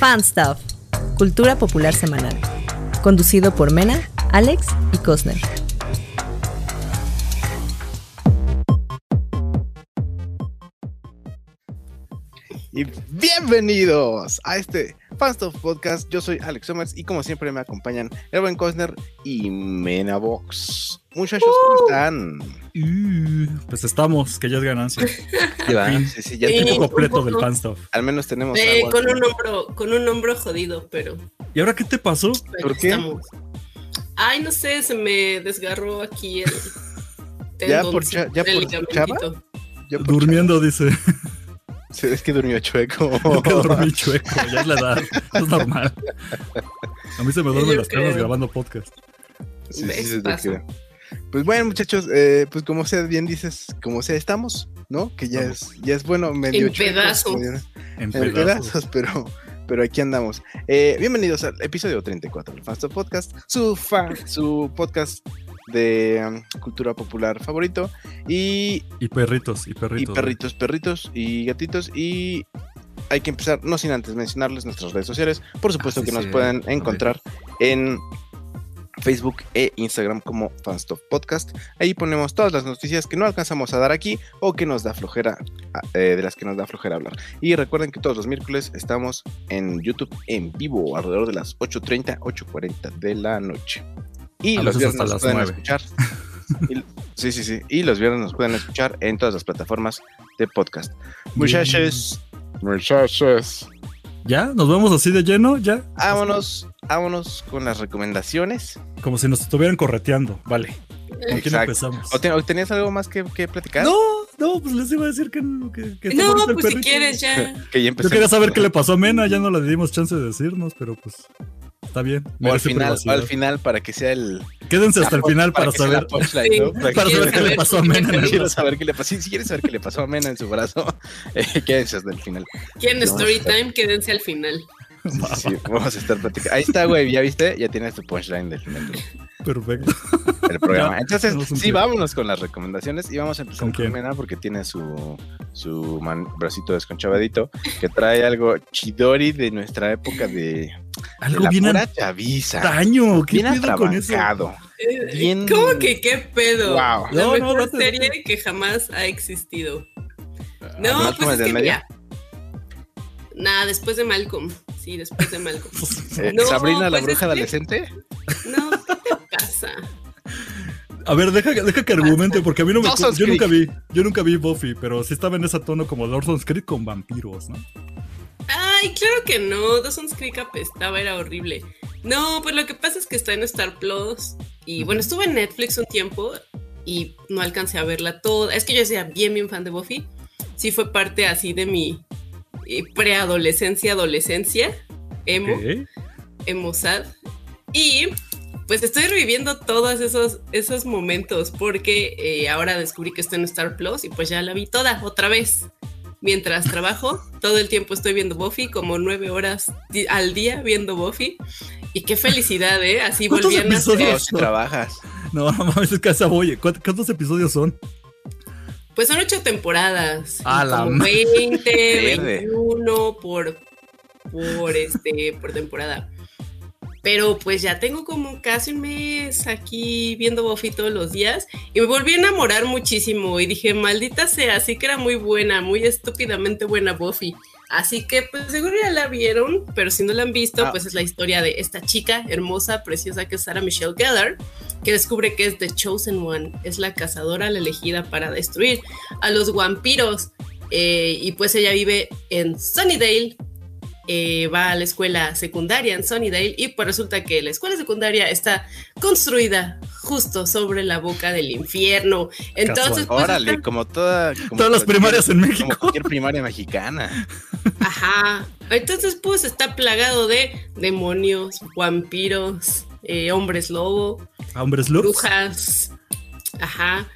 Fan Stuff, Cultura Popular Semanal. Conducido por Mena, Alex y Cosner. Y bienvenidos a este Stuff Podcast. Yo soy Alex Somers y como siempre me acompañan Erwin Cosner y Mena Box. Muchachos, ¿cómo están? Uh, pues estamos, que ya es ganancia. Ya, sí, sí, ya completo del fanstuff. al menos tenemos Eh, agua. con un hombro, con un hombro jodido, pero, ¿Y ahora qué te pasó? pero ¿Por qué? estamos. Ay, no sé, se me desgarró aquí el ¿Ya por cha- ya por chava? Yo por Durmiendo, dice. Sí, es que durmió chueco. Es que dormí chueco, ya es la edad. Es normal. A mí se me duermen las piernas grabando podcast. Pues bueno, muchachos, eh, pues como sea bien dices, como sea estamos, ¿no? Que ya Vamos. es, ya es bueno, medio En pedazos. medio- En en pedazos. pedazos, pero, pero aquí andamos. Eh, bienvenidos al episodio 34 del Fanstop Podcast, su fan, su podcast de um, cultura popular favorito. Y, Y perritos, y y perritos. perritos, perritos y gatitos. Y hay que empezar, no sin antes mencionarles nuestras redes sociales. Por supuesto Ah, sí, que nos sí. pueden encontrar en Facebook e Instagram como Fanstop Podcast. Ahí ponemos todas las noticias que no alcanzamos a dar aquí o que nos da flojera, ah, eh, de las que nos da flojera hablar. Y recuerden que todos los miércoles estamos en YouTube en vivo alrededor de las 8.30, 8.40 de la noche. Y A los viernes hasta nos las pueden 9. escuchar. y- sí, sí, sí. Y los viernes nos pueden escuchar en todas las plataformas de podcast. Muchachos, muchachos. ¿Ya? ¿Nos vemos así de lleno? ¿Ya? Vámonos, vámonos con las recomendaciones. Como si nos estuvieran correteando. Vale. ¿Con quién Exacto. empezamos? ¿O, te- o tenías algo más que, que platicar? No, no, pues les iba a decir que, que, No, pues si quieres ya. Que ya Yo empezamos. quería saber qué le pasó a Mena, ya no le dimos chance de decirnos, pero pues está bien. O al final, o al final para que sea el. Quédense hasta el final para la saber, punchline, Sí. ¿no? Para para saber qué le pasó a Mena. en el Quiero brazo. saber qué le pasó. Si quieres saber qué le pasó a Mena en su brazo, eh, quédense hasta el final. ¿Quieren No, story time? Quédense al final. Sí, sí, sí, vamos a estar platicando. Ahí está, güey, ya viste, ya tienes tu punchline del final Perfecto. del programa. Ya, Entonces, sí, vámonos con las recomendaciones y vamos a empezar ¿Con? Mena porque tiene su, su man- bracito desconchavadito que trae algo chidori de nuestra época de Algo la bien pura chaviza. antaño. ¿Qué Bien pedo con eso? Eh, Bien- ¿Cómo que qué pedo? Wow. La No, no, mejor serie que jamás ha existido. No, Malcolm pues es que medio. mira. Nada, después de Malcolm. Sí, después de Malcolm. Eh, No, Sabrina la pues bruja es que- adolescente. No, ¿qué te pasa? A ver, deja, deja que argumente, porque a mí no me. Dawson's Yo nunca vi, yo nunca vi Buffy, pero sí estaba en ese tono como Dawson's Creek con vampiros, ¿no? Ay, claro que no. Dawson's Creek apestaba, era horrible. No, pues lo que pasa es que está en Star Plus. Y bueno, estuve en Netflix un tiempo y no alcancé a verla toda. Es que yo decía bien, bien fan de Buffy. Sí fue parte así de mi eh, preadolescencia, adolescencia, emo, Ok. emo sad. Y pues estoy reviviendo todos esos, esos momentos porque eh, ahora descubrí que está en Star Plus y pues ya la vi toda otra vez. Mientras trabajo, todo el tiempo estoy viendo Buffy, como nueve horas al día viendo Buffy. Y qué felicidad, ¿eh? Así ¿Cuántos volvían a episodios? ser. No, trabajas. No, no mames, es que esa voy. ¿Cuántos, cuántos episodios son? Pues son ocho temporadas. y A la como ma- 20, Verde. 21 por, por, este, por temporada. Pero pues ya tengo como casi un mes aquí viendo Buffy todos los días y me volví a enamorar muchísimo y dije, maldita sea, así que era muy buena, muy estúpidamente buena Buffy. Así que pues seguro ya la vieron, pero si no la han visto, Ah. pues es la historia de esta chica hermosa, preciosa que es Sarah Michelle Gellar, que descubre que es The Chosen One, es la cazadora, la elegida para destruir a los vampiros. Eh, y pues ella vive en Sunnydale, eh, va a la escuela secundaria en Sunnydale y pues resulta que la escuela secundaria está construida justo sobre la boca del infierno. Entonces, pues, Órale, está- como toda. como Todas las primarias en Como México. cualquier primaria mexicana. Ajá. Entonces, pues está plagado de demonios, vampiros, eh, hombres lobo, ¿A hombres looks? brujas. Ajá.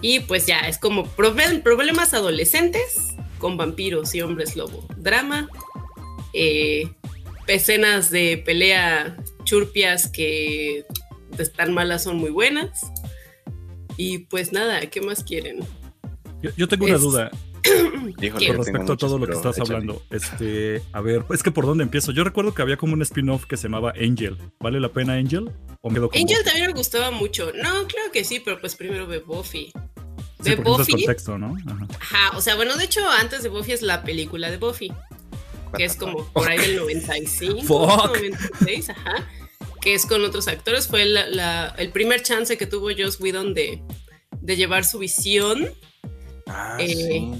Y pues ya, es como proble- problemas adolescentes con vampiros y hombres lobo. Drama, eh, escenas de pelea churpias que de tan malas son muy buenas. Y pues nada, ¿qué más quieren? Yo, yo tengo una Es- duda. Híjole, Con respecto a muchos, todo lo que estás échale. hablando, este, a ver, es que por dónde empiezo. Yo recuerdo que había como un spin-off que se llamaba Angel. ¿Vale la pena Angel? ¿O me Angel Buffy? también me gustaba mucho. No, claro que sí, pero pues primero ve Buffy. Sí, Ve necesitas Buffy. contexto, ¿no? Ajá. Ajá, o sea, bueno, de hecho, antes de Buffy es la película de Buffy, que es como por ahí del 95, Fuck. 96, ajá, que es con otros actores. Fue la- la- el primer chance que tuvo Joss Whedon de, de llevar su visión. Ah, Eh, sí.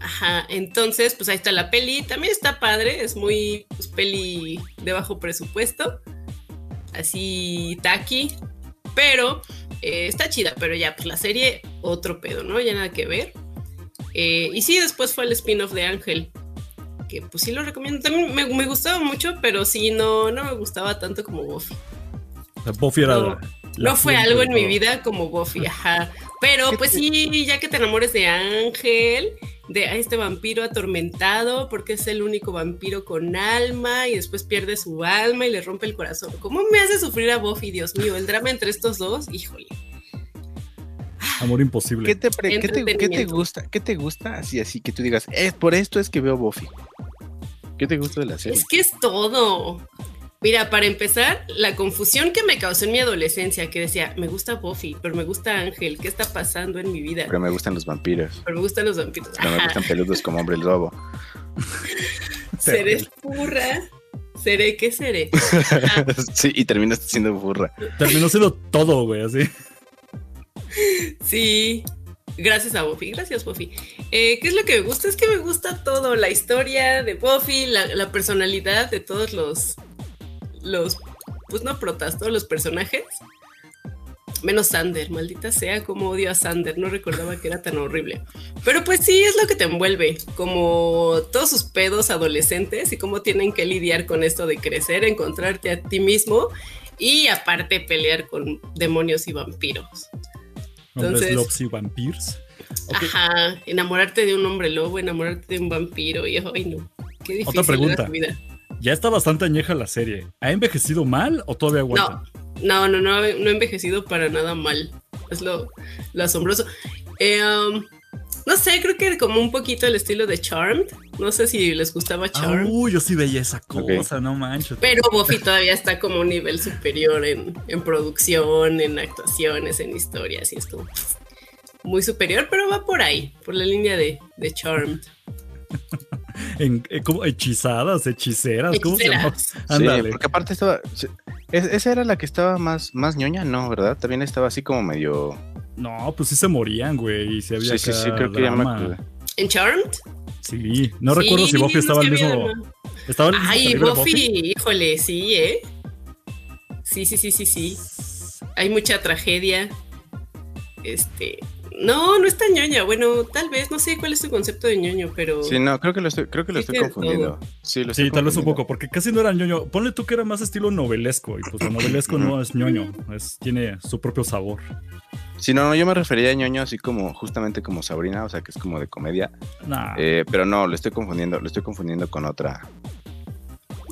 Ajá, entonces, pues ahí está la peli. También está padre, es muy pues, peli de bajo presupuesto, así tacky, pero eh, está chida. Pero ya, pues la serie, otro pedo, ¿no? Ya nada que ver. Eh, y sí, después fue el spin-off de Ángel, que pues sí lo recomiendo. También me, me gustaba mucho, pero sí, no, no me gustaba tanto como Buffy. Buffy era No, la- la No fue algo en mi vida como Buffy, ajá. Pero pues sí, ya que te enamores de Ángel, de a este vampiro atormentado, porque es el único vampiro con alma y después pierde su alma y le rompe el corazón. ¿Cómo me hace sufrir a Buffy, Dios mío? El drama entre estos dos, híjole. Amor imposible. ¿Qué te, pre- qué te- qué te Entretenimiento. gusta? ¿Qué te gusta? Así, así que tú digas, es por esto es que veo Buffy. ¿Qué te gusta de la serie? Es que es todo. Mira, para empezar, la confusión que me causó en mi adolescencia, que decía, me gusta Buffy, pero me gusta Ángel, ¿qué está pasando en mi vida? Pero me gustan los vampiros. Pero me gustan los vampiros. Pero me gustan peludos como hombre lobo. Seré furra. Seré, ¿qué seré? Sí, y terminas siendo burra. Terminó siendo todo, güey, así. Sí. Gracias a Buffy, gracias Buffy. Eh, ¿Qué es lo que me gusta? Es que me gusta todo, la historia de Buffy, la, personalidad de todos los, los, pues no protas, todos los personajes. Menos Sander, maldita sea, como odio a Sander, no recordaba que era tan horrible. Pero pues sí, es lo que te envuelve, como todos sus pedos adolescentes y cómo tienen que lidiar con esto de crecer, encontrarte a ti mismo y aparte pelear con demonios y vampiros. Hombres Entonces- lobs y vampirs. Ok, Ajá, enamorarte de un hombre lobo, enamorarte de un vampiro y ay no, qué difícil Otra pregunta. tu vida. Ya está bastante añeja la serie. ¿Ha envejecido mal o todavía aguanta? No, no, no, no he envejecido para nada mal. Es lo, lo asombroso. Eh, um, no sé, creo que como un poquito el estilo de Charmed. No sé si les gustaba Charmed. uy, yo sí veía esa cosa, no manches. Pero Buffy todavía está como un nivel superior en, en producción, en actuaciones, en historias. Y es como muy superior, pero va por ahí, por la línea de, de Charmed. En, eh, ¿cómo? Hechizadas, hechiceras, ¿cómo se llama? Sí, porque aparte estaba. es- esa era la que estaba más, más ñoña, ¿no? ¿Verdad? También estaba así como medio. No, pues sí se morían, güey. Y si había Sí, sí, sí, creo que ya me drama. acordé. ¿En Charmed? Sí, no recuerdo si Buffy no estaba al sabía, mismo. no. Estaba mismo Ay, de Buffy, híjole, sí, ¿eh? Sí, sí, sí, sí, sí. Hay mucha tragedia. Este. No, no es tan ñoña. Bueno, tal vez, no sé cuál es tu concepto de ñoño, pero. Sí, no, creo que lo estoy, creo que lo Sí, estoy confundiendo. Sí, lo estoy Sí, tal vez un poco, porque casi no era ñoño. Ponle tú que era más estilo novelesco, y pues lo novelesco no es ñoño, es, tiene su propio sabor. Sí, no, no, yo me refería a ñoño así como, justamente como Sabrina, o sea, que es como de comedia. Nah, Eh, pero no, lo estoy confundiendo, lo estoy confundiendo con otra.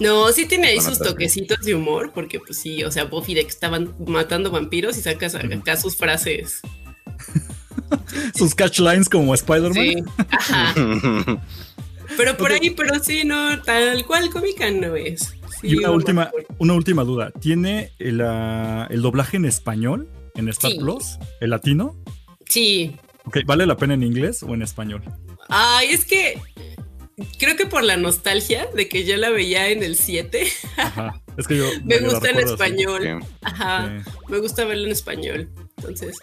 No, sí tiene ahí sus toquecitos de humor, porque pues sí, o sea, Buffy de que estaban matando vampiros y sacas acá sus frases. sus catchlines como Spider-Man. Sí, ajá. Pero por ahí, pero sí, no, tal cual cómica no es. Sí, Y una última, una última duda. ¿Tiene el, el doblaje en español en Star Sí. Plus? ¿El latino? Sí. Ok, ¿vale la pena en inglés o en español? Ay, es que creo que por la nostalgia de que yo la veía en el 7, Ajá. Es que yo. me gusta en así. español. Ajá, Sí. me gusta verlo en español. Entonces,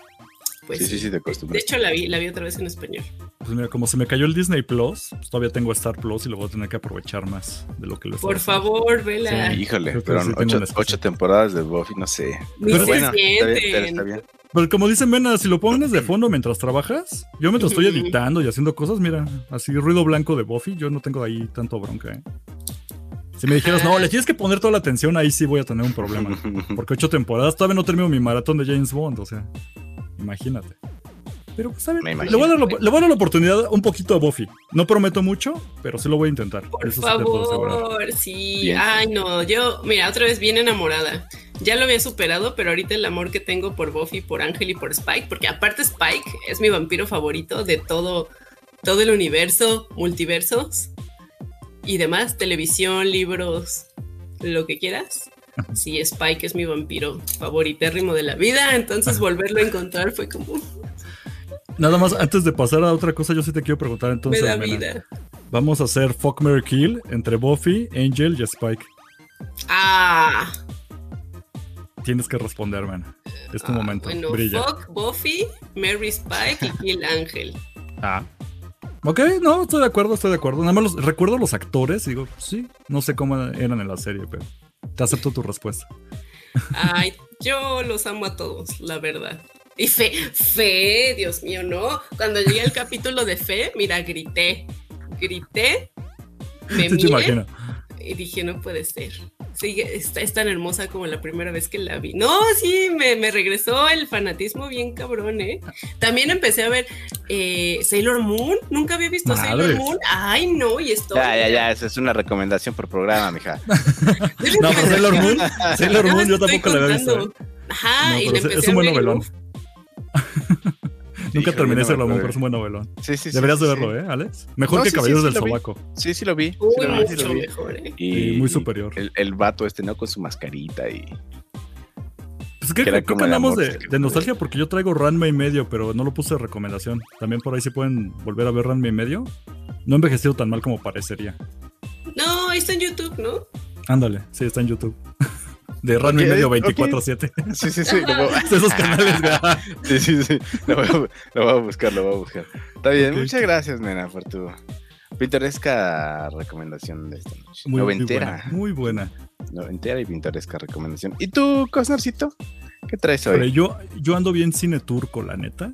pues sí, sí, sí, te De hecho, la vi, la vi otra vez en español. Pues mira, como se me cayó el Disney Plus, pues todavía tengo Star Plus y lo voy a tener que aprovechar más de lo que lo Por favor, vela. Sí. Híjole, Creo pero sí ocho, ocho temporadas de Buffy, no sé. Ni Pero se bueno, está bien, está bien. Pero como dicen, Mena, si lo pones de fondo mientras trabajas, yo mientras estoy editando y haciendo cosas, mira, así ruido blanco de Buffy, yo no tengo ahí tanto bronca, ¿eh? Si me dijeras, no, le tienes que poner toda la atención, ahí sí voy a tener un problema. Porque ocho temporadas, todavía no termino mi maratón de James Bond, o sea, imagínate. Pero pues a ver, le voy, a dar la, le voy a dar la oportunidad un poquito a Buffy. No prometo mucho, pero sí lo voy a intentar. Por Eso sí favor, sí. Bien. Ay, no, yo, mira, otra vez bien enamorada. Ya lo había superado, pero ahorita el amor que tengo por Buffy, por Ángel y por Spike, porque aparte Spike es mi vampiro favorito de todo, todo el universo, multiversos y demás, televisión, libros, lo que quieras. Sí, Spike es mi vampiro favoritérrimo de la vida, entonces volverlo a encontrar fue como... Nada más, antes de pasar a otra cosa, yo sí te quiero preguntar entonces. Me da vida. Vamos a hacer Fuck Mary Kill entre Buffy, Angel y Spike. Ah, Tienes que responder, man. Es tu ah, momento. Bueno, Brilla. fuck Buffy, Mary Spike y Kill Ángel. Ah. Ok, no, estoy de acuerdo, estoy de acuerdo. Nada más los- recuerdo los actores y digo, sí, no sé cómo eran en la serie, pero te acepto tu respuesta. Ay, yo los amo a todos, la verdad. Y Fe, Fe, Dios mío, no. Cuando llegué al capítulo de Fe, mira, grité, grité, me Sí, te miré imagino. Y dije, no puede ser. Sí, está, es tan hermosa como la primera vez que la vi. No, sí, me, me regresó el fanatismo bien cabrón, ¿eh? También empecé a ver eh, Sailor Moon. Nunca había visto Sailor. Moon. Ay, no, y esto. Ya, ya, ya, esa es una recomendación por programa, mija. No, pero Sailor Moon, Sailor Moon yo tampoco la había visto. ¿eh? Ajá, No, y es- empecé es un a buen novelón. Nunca terminé Moon, acuerdo. pero es un buen novelón. Sí, sí, sí. Deberías sí, de sí. verlo, ¿eh, Alex? Mejor No, que Caballeros sí, del. Sobaco. Sí, sí lo vi. sí Uy, lo vi, sí lo mucho vi. mejor, ¿eh? Y muy superior. El, el vato este, ¿no? Con su mascarita y. Pues creo, que creo que hablamos de, de nostalgia porque yo traigo Ranma y medio, pero no lo puse de recomendación. También por ahí se pueden volver a ver Ranma y medio. No ha envejecido tan mal como parecería. No, ahí está en YouTube, ¿no? Ándale, sí, está en YouTube. De Ranma y medio ok. 24-7. Sí, sí, sí. Lo voy, De esos canales, sí, sí, sí. Lo voy, a, lo voy a buscar, lo voy a buscar. Está bien, muchas gracias, nena, por tu pintoresca recomendación de esta noche. Muy, muy Noventera. buena. Muy buena. Noventera y pintoresca recomendación. ¿Y tú, Cosnarcito? ¿Qué traes Pero hoy? yo, yo ando bien cine turco, la neta.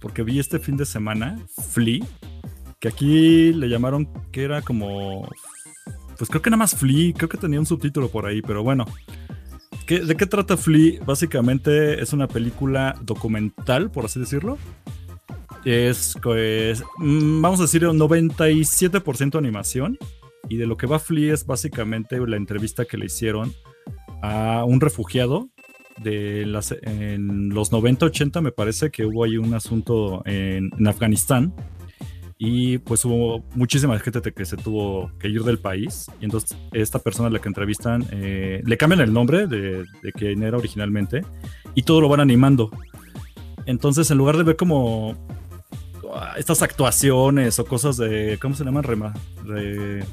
Porque vi este fin de semana Flea. Que aquí le llamaron que era como. Pues creo que nada más Flea. Creo que tenía un subtítulo por ahí, pero bueno. ¿Qué- ¿De qué trata Flea? Básicamente es una película documental, por así decirlo. Es, pues, mm, vamos a decir, un 97% animación. Y de lo que va Flea es básicamente la entrevista que le hicieron a un refugiado de en los 90-80 me parece que hubo ahí un asunto en Afganistán y pues hubo muchísima gente que se tuvo que ir del país. Y entonces esta persona a la que entrevistan eh, le cambian el nombre de, de quien era originalmente y todo lo van animando. Entonces en lugar de ver como ah, estas actuaciones o cosas de ¿cómo se llaman? Rema, re-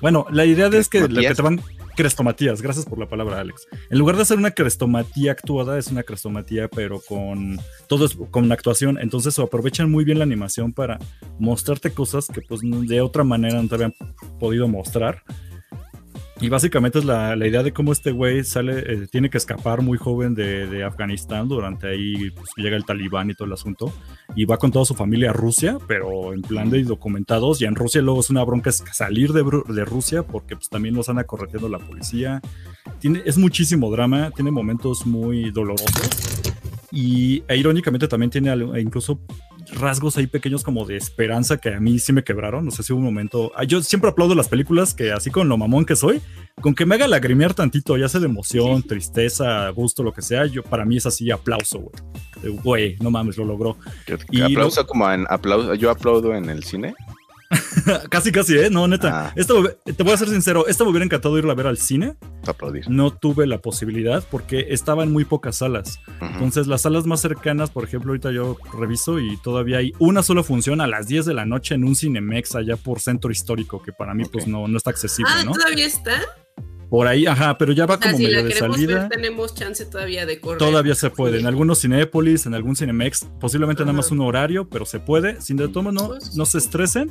bueno la idea de es que, que te van crestomatías, gracias por la palabra Alex en lugar de hacer una crestomatía actuada, es una crestomatía, pero con todo es con actuación. Entonces aprovechan muy bien la animación para mostrarte cosas que pues de otra manera no te habían podido mostrar. Y básicamente es la, la idea de cómo este güey sale, eh, tiene que escapar muy joven de, de Afganistán. Durante ahí pues, llega el talibán y todo el asunto. Y va con toda su familia a Rusia, pero en plan de documentados. Y en Rusia luego es una bronca salir de, de Rusia porque pues también los anda correteando la policía. Tiene, es muchísimo drama, tiene momentos muy dolorosos. Y e, irónicamente también tiene e incluso rasgos ahí pequeños como de esperanza que a mí sí me quebraron. No sé si hubo un momento. ah, Yo siempre aplaudo las películas que, así con lo mamón que soy, con que me haga lagrimear tantito, ya sea de emoción, tristeza, gusto, lo que sea, yo para mí es así aplauso, güey. Güey, no mames, lo logró. Que- y aplauso como en aplauso. Yo aplaudo en el cine. casi, casi, ¿eh? No, neta. Ah. Esta me- te voy a ser sincero, esta me hubiera encantado irla a ver al cine. aplaudir. No tuve la posibilidad porque estaba en muy pocas salas. Entonces, las salas más cercanas, por ejemplo, ahorita yo reviso y todavía hay una sola función a las 10 de la noche en un Cinemex allá por centro histórico, que para mí, pues no, no está accesible, Ah, ¿no? todavía está. Por ahí, ajá, pero ya va O sea, como si medio la de salida. ver, tenemos chance todavía de correr. Todavía se puede. En algunos Cinépolis, en algún Cinemex, posiblemente nada más un horario, pero se puede. Sin de tomo, no, Pues, no se estresen.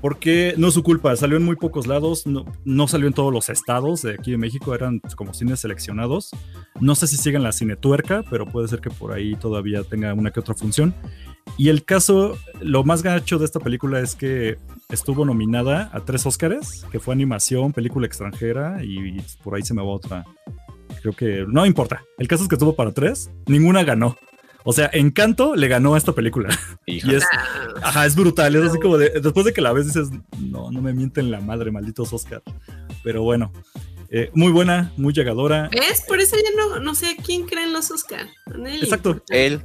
Porque no es su culpa, salió en muy pocos lados, no, no salió en todos los estados de aquí de México, eran como cines seleccionados. No sé si siguen la cinetuerca, pero puede ser que por ahí todavía tenga una que otra función. Y el caso, lo más gacho de esta película es que estuvo nominada a tres Óscares, que fue animación, película extranjera y por ahí se me va otra. Creo que no importa. El caso es que estuvo para tres, ninguna ganó. O sea, Encanto le ganó a esta película. Híjole. Y es, ajá, es brutal. Es así como de, después de que la ves dices, no, no me mienten la madre, malditos Oscar. Pero bueno, eh, muy buena, muy llegadora. ¿Ves? Por eso ya no, no sé quién cree en los Oscar. A Exacto. Él.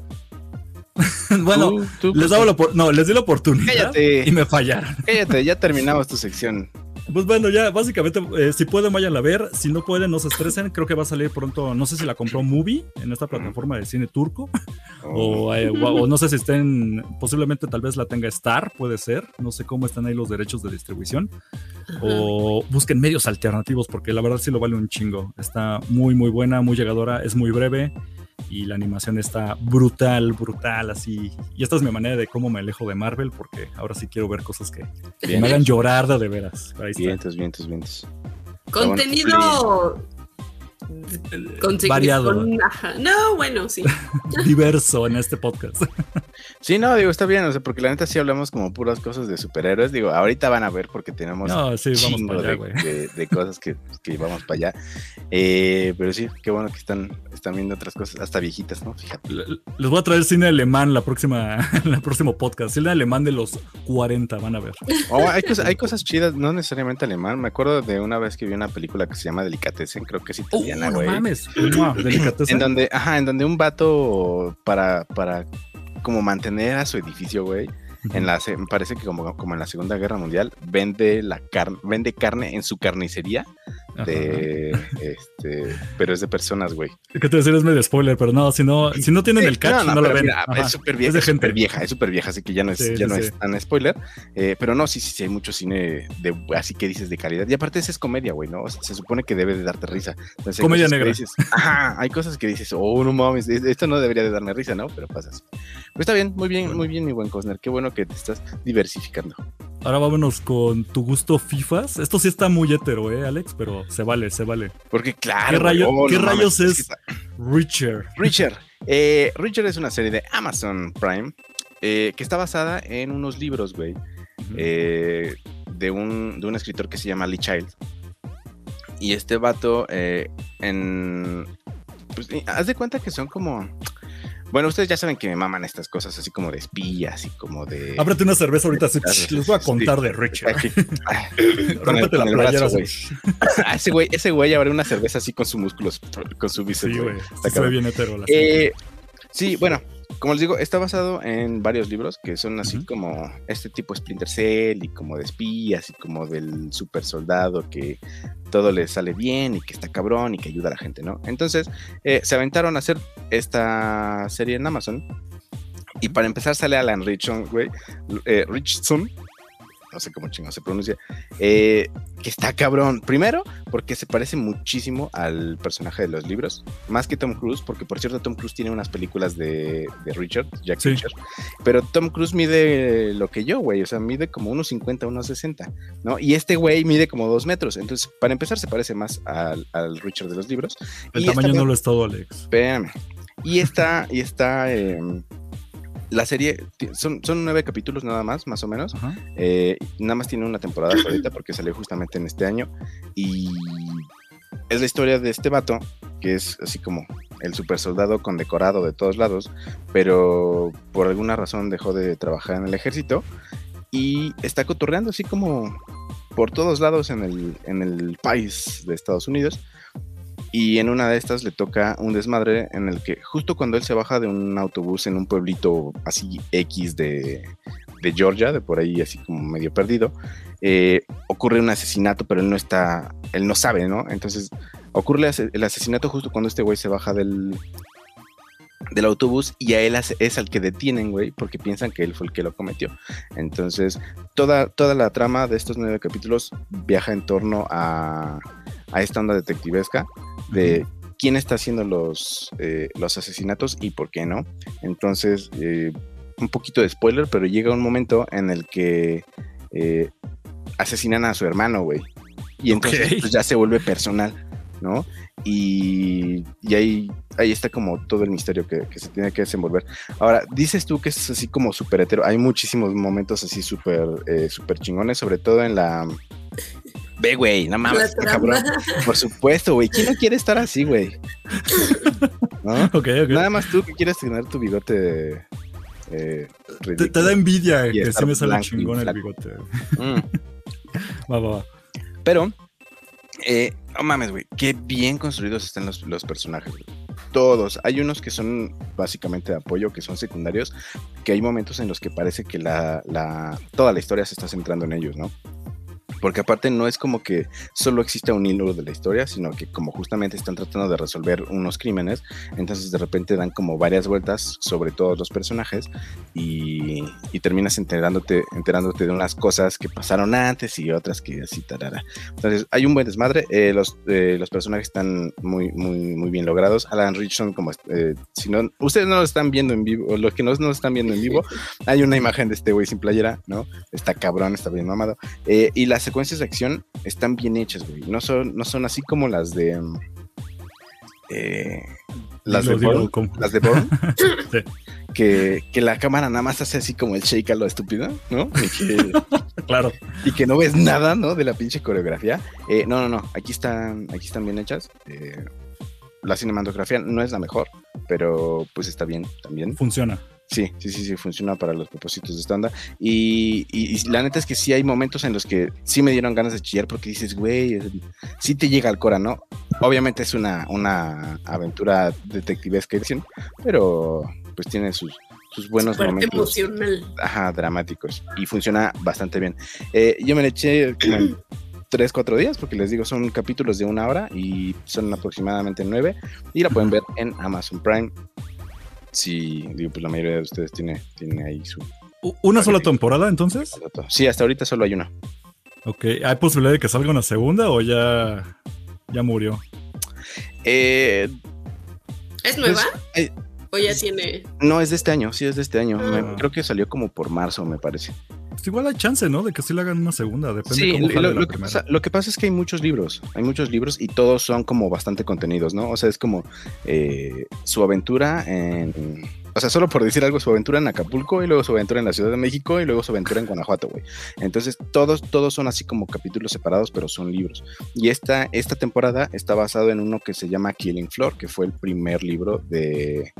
bueno, Tú- tú- les daba la no, les di la oportunidad Cállate. y me fallaron. Cállate, ya terminamos tu sección. Pues bueno, ya básicamente, eh, si pueden, vayan a ver. Si no pueden, no se estresen. Creo que va a salir pronto. No sé si la compró Movie en esta plataforma de cine turco. O, eh, o- o no sé si estén. Posiblemente tal vez la tenga Star, puede ser. No sé cómo están ahí los derechos de distribución. O busquen medios alternativos, porque la verdad sí lo vale un chingo. Está muy, muy buena, muy llegadora, es muy breve. Y la animación está brutal, brutal, así. Y esta es mi manera de cómo me alejo de Marvel, porque ahora sí quiero ver cosas que, Bien. me hagan llorar de, de veras. Ahí está. Vientos, vientos, vientos. Contenido. Variado. con- ajá. No, bueno, sí. diverso en este podcast. Sí, no, digo, está bien, o sea, porque la neta sí hablamos como puras cosas de superhéroes. Digo, ahorita van a ver porque tenemos No, sí, vamos para allá, de, de- de cosas que, que vamos para allá. Eh, pero sí, qué bueno que están, están viendo otras cosas, hasta viejitas, ¿no? Fíjate. Le- Les voy a traer cine alemán la próxima, en el próximo podcast. Cine alemán de los 40, van a ver. Oh, hay, cosas, hay cosas chidas, no necesariamente alemán. Me acuerdo de una vez que vi una película que se llama Delicatessen, creo que es Oh, italiana, no mames. En donde, ajá, en donde un vato para, para como mantener a su edificio, güey, en la, me parece que como, como en la Segunda Guerra Mundial, vende la carne, vende carne en su carnicería. De, este, pero es de personas, güey. ¿Qué te decir? Es medio spoiler, pero no, si no, si no tienen el catch, no, lo ven. mira, es súper vieja, Es súper vieja, es súper vieja, así que ya no es, Sí, ya sí, no es tan spoiler. eh, pero no, sí, sí, sí, hay mucho cine de, así que dices de calidad. Y aparte, esa es comedia, güey, ¿no? O sea, se supone que debe de darte risa. Entonces, Comedia negra. dices, ajá, hay cosas que dices, oh, no mames, es- esto no debería de darme risa, ¿no? Pero pasa así. Pues está bien, muy bien, muy bien, mi buen Cosner. Qué bueno que te estás diversificando. Ahora vámonos con tu gusto FIFAs. Esto sí está muy hetero, ¿eh, Alex? Pero se vale, se vale. Porque, claro. ¿Qué, rayo- oh, ¿qué no mames, rayos es Richard? Richard. Eh, Richard es una serie de Amazon Prime eh, que está basada en unos libros, güey, eh, de, un, de un escritor que se llama Lee Child. Y este vato, eh, en. Pues, haz de cuenta que son como. Bueno, ustedes ya saben que me maman estas cosas así como de espías y como de. Ábrete una cerveza ahorita. así, les voy a sí. contar de Richard. Rómpete la playera. güey. Ah, ese güey, ese güey abre una cerveza así con sus músculos, con su bíceps. Sí, güey. se ve bien hetero la. Eh, sí, bueno, como les digo, está basado en varios libros que son así como este tipo Splinter Cell y como de espías y como del super soldado que todo le sale bien y que está cabrón y que ayuda a la gente, ¿no? Entonces, eh, se aventaron a hacer esta serie en Amazon. Y para empezar sale Alan Richardson, güey, eh, Richardson, no sé cómo chingo se pronuncia, eh, que está cabrón. Primero, porque se parece muchísimo al personaje de los libros, más que Tom Cruise, porque por cierto Tom Cruise tiene unas películas de, de Richard, Jack Sí. Richard, pero Tom Cruise mide lo que yo, güey, o sea, mide como unos 50, unos 60, ¿no? Y este güey mide como dos metros, entonces para empezar se parece más al, al Richard de los libros. El y tamaño esta- no lo es todo, Alex. Espérame. Y está, y está, em, la serie, son, son nueve capítulos nada más, más o menos. Eh, nada más tiene una temporada ahorita porque salió justamente en este año. Y es la historia de este vato, que es así como el super soldado condecorado de todos lados, pero por alguna razón dejó de trabajar en el ejército y está cotorreando así como por todos lados en el, en el país de Estados Unidos. Y en una de estas le toca un desmadre en el que justo cuando él se baja de un autobús en un pueblito así X de, de Georgia, de por ahí así como medio perdido, eh, ocurre un asesinato, pero él no está, él no sabe, ¿no? Entonces ocurre el ase- el asesinato justo cuando este güey se baja del, del autobús y a él es al que detienen, güey, porque piensan que él fue el que lo cometió. Entonces, toda, toda la trama de estos nueve capítulos viaja en torno a, a esta onda detectivesca de quién está haciendo los, eh, los asesinatos y por qué no. Entonces, eh, un poquito de spoiler, pero llega un momento en el que eh, asesinan a su hermano, güey. Y entonces pues, ya se vuelve personal, ¿no? Y, y ahí, ahí está como todo el misterio que, que se tiene que desenvolver. Ahora, dices tú que es así como súper hetero. Hay muchísimos momentos así súper eh, súper chingones, sobre todo en la... Ve, güey, no mames, cabrón. Por supuesto, güey. ¿Quién no quiere estar así, güey? ¿No? Ok, ok. Nada más tú que quieres tener tu bigote. Eh, Te, da envidia que sí me sale chingón el bigote. Mm. Va, va, va. Pero, eh, no mames, güey. Qué bien construidos están los, los personajes, güey. todos. Hay unos que son básicamente de apoyo, que son secundarios, que hay momentos en los que parece que la, la, toda la historia se está centrando en ellos, ¿no? Porque aparte no es como que solo exista un hilo de la historia, sino que como justamente están tratando de resolver unos crímenes, entonces de repente dan como varias vueltas sobre todos los personajes y, y terminas enterándote, enterándote de unas cosas que pasaron antes y otras que así tarara. Entonces hay un buen desmadre, eh, los, eh, los personajes están muy, muy, muy bien logrados. Alan Richardson, como eh, si no, ustedes no lo están viendo en vivo, los que no nos están viendo en vivo, hay una imagen de este güey sin playera, ¿no? Está cabrón, está bien mamado. Eh, y las secuencias de acción están bien hechas, güey. No son, no son así como las de. mm, eh, las, de como- las de Sí. que, que la cámara nada más hace así como el shake a lo estúpido, ¿no? Y que, Claro. y que no ves nada, ¿no? De la pinche coreografía. Eh, no, no, no. Aquí están, aquí están bien hechas. Eh, la cinematografía no es la mejor, pero pues está bien también. Funciona. Sí, sí, sí, sí, funciona para los propósitos de esta onda. Y, y- y la neta es que sí hay momentos en los que sí me dieron ganas de chillar porque dices, güey, sí te llega al cora, ¿no? Obviamente es una, una aventura detectivesca, pero pues tiene sus, sus buenos Parte momentos emocional. ajá, dramáticos y funciona bastante bien. Eh, yo me le eché como en 3, 4 días porque les digo, son capítulos de una hora y son aproximadamente 9 y la pueden ver en Amazon Prime. Sí, digo, pues la mayoría de ustedes tiene, tiene ahí su... ¿Una sola temporada entonces? Sí, hasta ahorita solo hay una. Ok. ¿Hay posibilidad de que salga una segunda o ya, ya murió? Eh, ¿Es nueva? eh, ¿O ya tiene.? no, es de este año, sí, es de este año. Me- Ah. creo que salió como por marzo, me parece. Pues igual hay chance, ¿no? De que sí le hagan una segunda. Depende Sí, cómo lo, jale lo la que primera. pasa, lo que pasa es que hay muchos libros, hay muchos libros y todos son como bastante contenidos, ¿no? O sea, es como eh, su aventura en... O sea, solo por decir algo, su aventura en Acapulco y luego su aventura en la Ciudad de México y luego su aventura en Guanajuato, güey. Entonces, todos, todos son así como capítulos separados, pero son libros. Y esta, esta temporada está basado en uno que se llama Killing Floor, que fue el primer libro de,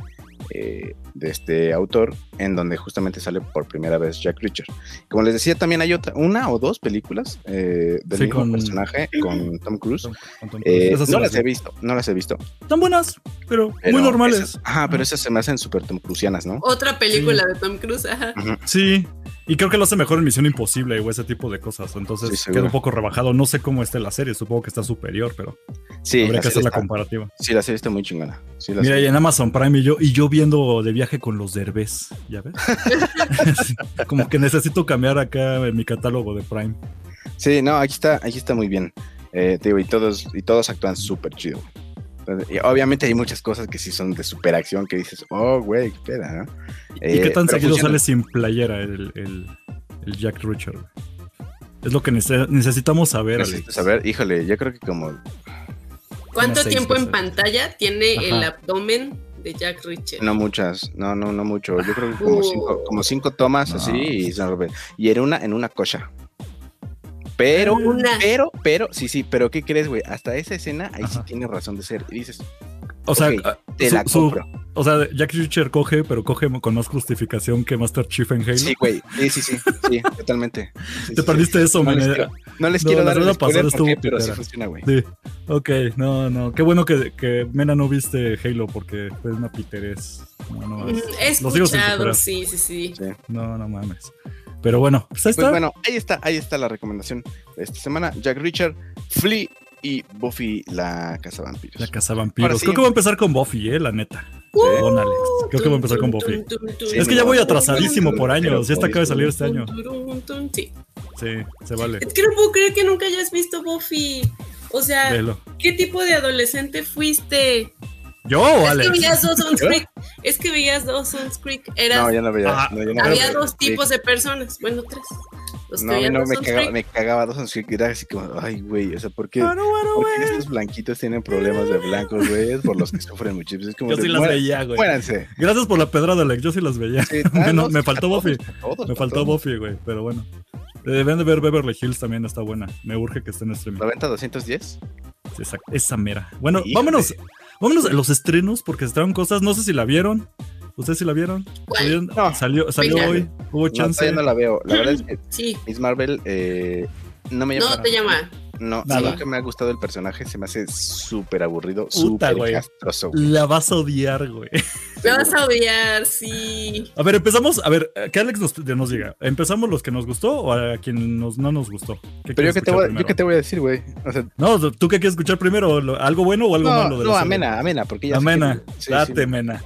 eh, de este autor, en donde justamente sale por primera vez Jack Reacher. Como les decía, también hay otra, una o dos películas eh, del Sí, mismo con- personaje con Tom Cruise. Con Tom Cruise. Eh, sí no las he vi. visto, no las he visto. Están buenas, pero, pero muy normales. esas- ajá, pero esas se me hacen súper Tom Cruisianas, ¿no? Otra película de Tom Cruise. Ajá. Sí, y creo que lo hace mejor en Misión Imposible o ese tipo de cosas. Entonces Sí, queda un poco rebajado. No sé cómo esté la serie, supongo que está superior, pero Sí, habría la que hacer serie la está- comparativa. sí, la serie está muy chingona. Sí, la Mira, y en Amazon Prime y yo, y yo viendo de viaje con los derbés, ¿ya ves? Como que necesito cambiar acá en mi catálogo de Prime. Sí, no, aquí está, aquí está muy bien. Eh, te digo, y todos, y todos actúan súper chido. Entonces, y obviamente hay muchas cosas que sí son de superacción que dices, oh, güey, qué peda, ¿no? ¿Y Eh, qué tan pero seguido funciona. sale sin playera el, el- el Jack Richard? Es lo que nece- necesitamos saber, Alex. Saber, híjole, yo creo que como ¿Cuánto seis tiempo en pantalla tiene el abdomen de Jack Reacher? No muchas, no, no, no mucho. Yo creo que como Uh. cinco, como cinco tomas No. así y se rompe. Y era una en una cocha. Pero, Una. pero, pero, sí, sí, pero ¿qué crees, güey? Hasta esa escena ahí sí tiene razón de ser. Y dices, O sea, ah, te su- la su- compro. o sea, Jack Reacher coge, pero coge con más justificación que Master Chief en Halo. Sí, güey. Sí, sí, sí, sí, totalmente. Sí, Te sí, perdiste eso, No les quiero-. No les quiero la dar spoiler pasada estuvo pero sí funciona, güey. Sí, ok, no, no. Qué bueno que, que Mena no viste Halo porque fue una piterez. No, no, Mm, es- He escuchado, sí, sí. Sí. No, no mames. Pero bueno, pues ahí Pues está. bueno, ahí está, ahí está la recomendación de esta semana. Jack Richard, Flea y Buffy la Casa Vampiros. La casa vampiros. Ahora sí. Creo que voy a empezar con Buffy, eh, la neta. Perdón, Alex. Creo que voy a empezar con Buffy. Sí, Es que ya voy atrasadísimo por años. Ya está acaba de salir este año. Sí. Sí, se vale. Es que no puedo creer que nunca hayas visto Buffy. O sea, Velo. ¿qué tipo de adolescente fuiste? ¿Yo o Es que Alex? veías Dawson's Creek. Es que veías Dawson's Creek. Eras, No, ya no veía. No, ya no había veía. dos Sí. tipos de personas. Bueno, tres. Los que No, a mí veían no me cagaba, me cagaba dos Creek, era así como, ay, güey, o sea, ¿por qué? Bueno, bueno, ¿Por qué bueno. estos blanquitos tienen problemas de blancos, güey? Es por los que sufren mucho. Es como Yo de, sí las "Muera- veía, güey. Muéranse. Gracias por la pedrada, Alex. Yo sí las veía. Sí, Me, ah, no- me faltó todos, Buffy. todos, Me faltó todos. Buffy, güey. Pero bueno. Deben de ver Beverly Hills también está buena. Me urge que esté en streaming. 90 210. Sí, esa, esa mera. Bueno, Híjole. vámonos. Vámonos a los estrenos porque se traen cosas. No sé si la vieron. ¿Ustedes sí la vieron? No. Salió, salió hoy. Hubo No, chance. todavía no la veo. La verdad es que Sí. Miss Marvel eh, no me llama. No te llama. No, Nada. nunca me ha gustado el personaje, se me hace súper aburrido, súper castroso. güey. La vas a odiar, güey. Me vas a odiar, sí. A ver, empezamos. A ver, que Alex nos, nos diga. ¿Empezamos los que nos gustó o a quien nos, no nos gustó? ¿Qué Pero yo qué, te voy, yo qué te voy a decir, güey. O sea, No, ¿tú qué quieres escuchar primero? ¿Lo- ¿Algo bueno o algo no, malo? de la no, amena, amena, porque ya Amena. que- sí, Date, sí. mena.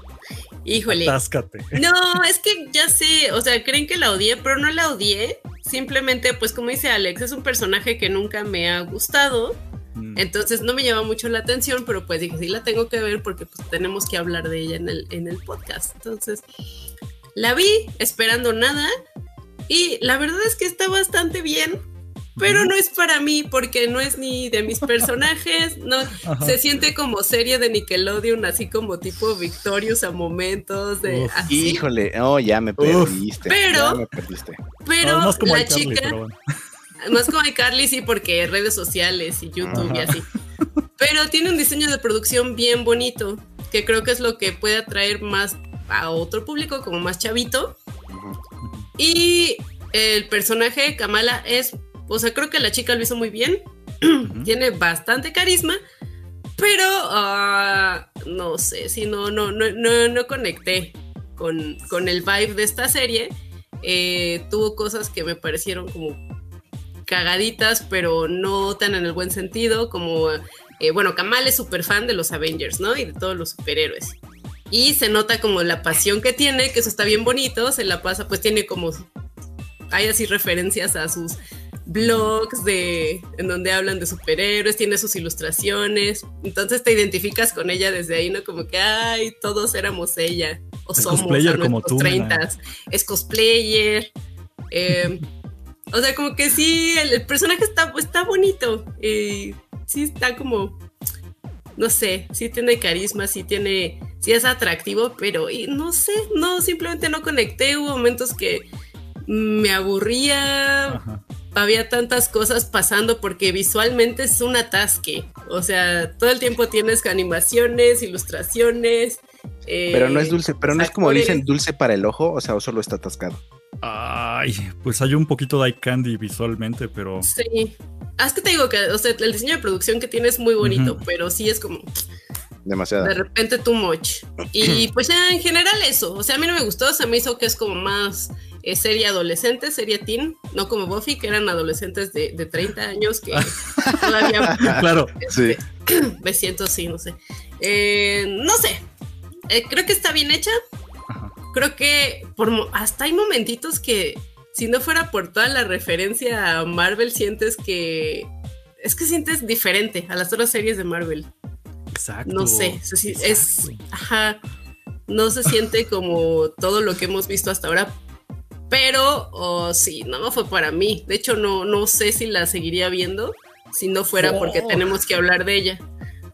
Híjole. Táscate. No, es que ya sé, o sea, creen que la odié, pero no la odié. Simplemente, pues como dice Alex, es un personaje que nunca me ha gustado. Mm. Entonces no me llama mucho la atención, pero pues dije, sí la tengo que ver porque pues tenemos que hablar de ella en el, en el podcast. Entonces, la vi esperando nada y la verdad es que está bastante bien, pero no es para mí porque no es ni de mis personajes, no, Ajá. se siente como serie de Nickelodeon, así como tipo Victorious a momentos de Uf. así. Híjole, oh, ya me Uf. perdiste. Pero- ya me perdiste. Pero más como la chica, pero bueno. más como iCarly sí, porque redes sociales y YouTube y así. Pero tiene un diseño de producción bien bonito, que creo que es lo que puede atraer más a otro público, como más chavito. Y el personaje, Kamala, es, o sea, creo que la chica lo hizo muy bien, Ujú. tiene bastante carisma, pero ah, no sé, si no, no, no, no, no conecté con, con el vibe de esta serie. Eh, tuvo cosas que me parecieron como cagaditas, pero no tan en el buen sentido, como, eh, bueno, Kamal es súper fan de los Avengers, ¿no? Y de todos los superhéroes. Y se nota como la pasión que tiene, que eso está bien bonito, se la pasa, pues tiene como, hay así referencias a sus blogs de en donde hablan de superhéroes, tiene sus ilustraciones, entonces te identificas con ella desde ahí, ¿no? Como que, ay, todos éramos ella, o Es somos cosplayer a como tú, Mena. 30, es cosplayer, eh, o sea, como que sí, el, el personaje está, está bonito, sí está como, no sé, sí tiene carisma, sí tiene, sí es atractivo, pero y no sé, no, simplemente no conecté, hubo momentos que me aburría, Ajá. Había tantas cosas pasando porque visualmente es un atasque. O sea, todo el tiempo tienes animaciones, ilustraciones. eh, Pero no es dulce, pero no es como actores. dicen dulce para el ojo, o sea, o solo está atascado. Ay, pues hay un poquito de eye candy visualmente, pero. Sí. Ah, es que te digo que, o sea, el diseño de producción que tiene es muy bonito, pero sí es como Demasiado. de repente too much. Y pues ya en general eso. O sea, a mí no me gustó, se me hizo que es como más eh, serie adolescente, serie teen, no como Buffy, que eran adolescentes de, de 30 años que todavía Claro. Sí. me siento así, no sé. Eh, no sé. Eh, creo que está bien hecha. Ajá. Creo que por hasta hay momentitos que si no fuera por toda la referencia a Marvel sientes que es que sientes diferente a las otras series de Marvel. Exacto. No sé, es ajá, no se siente como todo lo que hemos visto hasta ahora. Pero oh, sí, no fue para mí. De hecho, no, no sé si la seguiría viendo si no fuera porque Oh. tenemos que hablar de ella.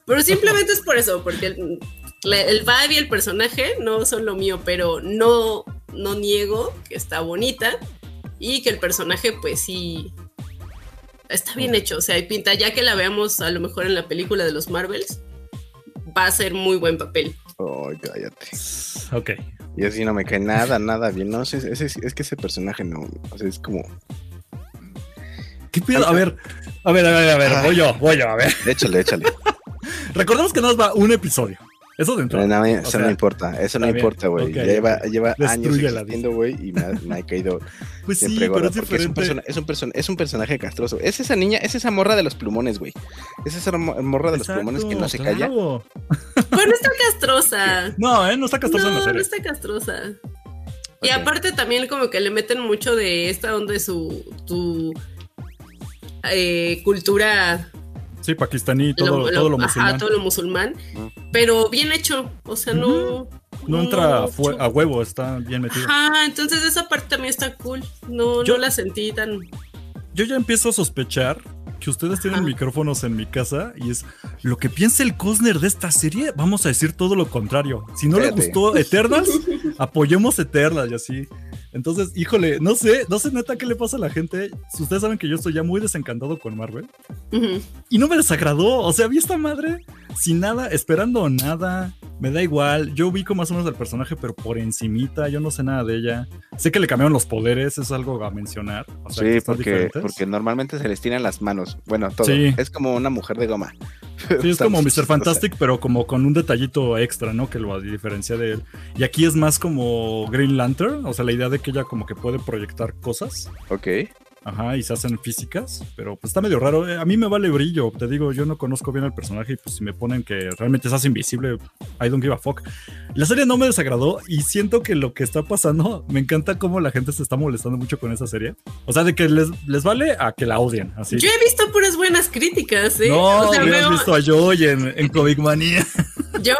Pero simplemente es por eso, porque el, el vibe y el personaje no son lo mío, pero no, no niego que está bonita y que el personaje, pues sí, está bien hecho. O sea, y pinta ya que la veamos a lo mejor en la película de los Marvels, va a ser muy buen papel. Ay, cállate. Ok. Y así no me cae nada, nada bien. No, sé, ese- es que ese personaje no. O sea, es como. ¿Qué pedo? A ver, a ver, a ver, a ver, Ah. voy yo, voy yo, a ver. Échale, échale. Recordemos que nos va un episodio. Eso de entrada. No, eso sea, no importa, eso no bien. importa, güey. Lleva lleva años existiendo, güey, y me ha, me ha caído Pues sí, siempre pero gorda, es porque es un, persona- es, un person- es un personaje castroso. Es esa niña, es esa morra de los plumones, güey. Es esa mo- morra de los plumones que no se calla. claro. Bueno, está castrosa. No, eh, no está castrosa en la No, no serie. está castrosa. Y aparte también como que le meten mucho de esta onda de su tu eh, cultura Sí, pakistaní, todo lo, todo lo ajá, musulmán. todo lo musulmán, pero bien hecho, o sea, no No entra a, huevo, está bien metido. Ajá, entonces esa parte también está cool. No, Yo- no la sentí tan Yo ya empiezo a sospechar que ustedes tienen Ajá. micrófonos en mi casa y es lo que piensa el Cosner de esta serie, vamos a decir todo lo contrario. Si no le gustó Eternals, apoyemos Eternals y así. Entonces, híjole, no sé, no sé neta qué le pasa a la gente. Ustedes saben que yo estoy ya muy desencantado con Marvel y no me desagradó. O sea, vi esta madre sin nada, esperando nada. Me da igual, yo ubico más o menos al personaje, pero por encimita, yo no sé nada de ella. Sé que le cambiaron los poderes, es algo a mencionar. O sea, sí, porque, porque normalmente se les tiran las manos. Bueno, todo. Sí. Es como una mujer de goma. Sí, es como Mr. Fantastic, pero como con un detallito extra, ¿no? Que lo diferencia de él. Y aquí es más como Green Lantern, o sea, la idea de que ella como que puede proyectar cosas. Ok. Ajá, y se hacen físicas, pero pues está medio raro. Eh, A mí me vale brillo, te digo, yo no conozco bien al personaje y pues si me ponen que realmente se hace invisible, I don't give a fuck. La serie no me desagradó y siento que lo que está pasando, me encanta cómo la gente se está molestando mucho con esa serie. O sea, de que les, les vale a que la odien, así. Yo he visto puras buenas críticas, ¿eh? No, o sea, veo, visto a Joy en, en Comic Manía. yo,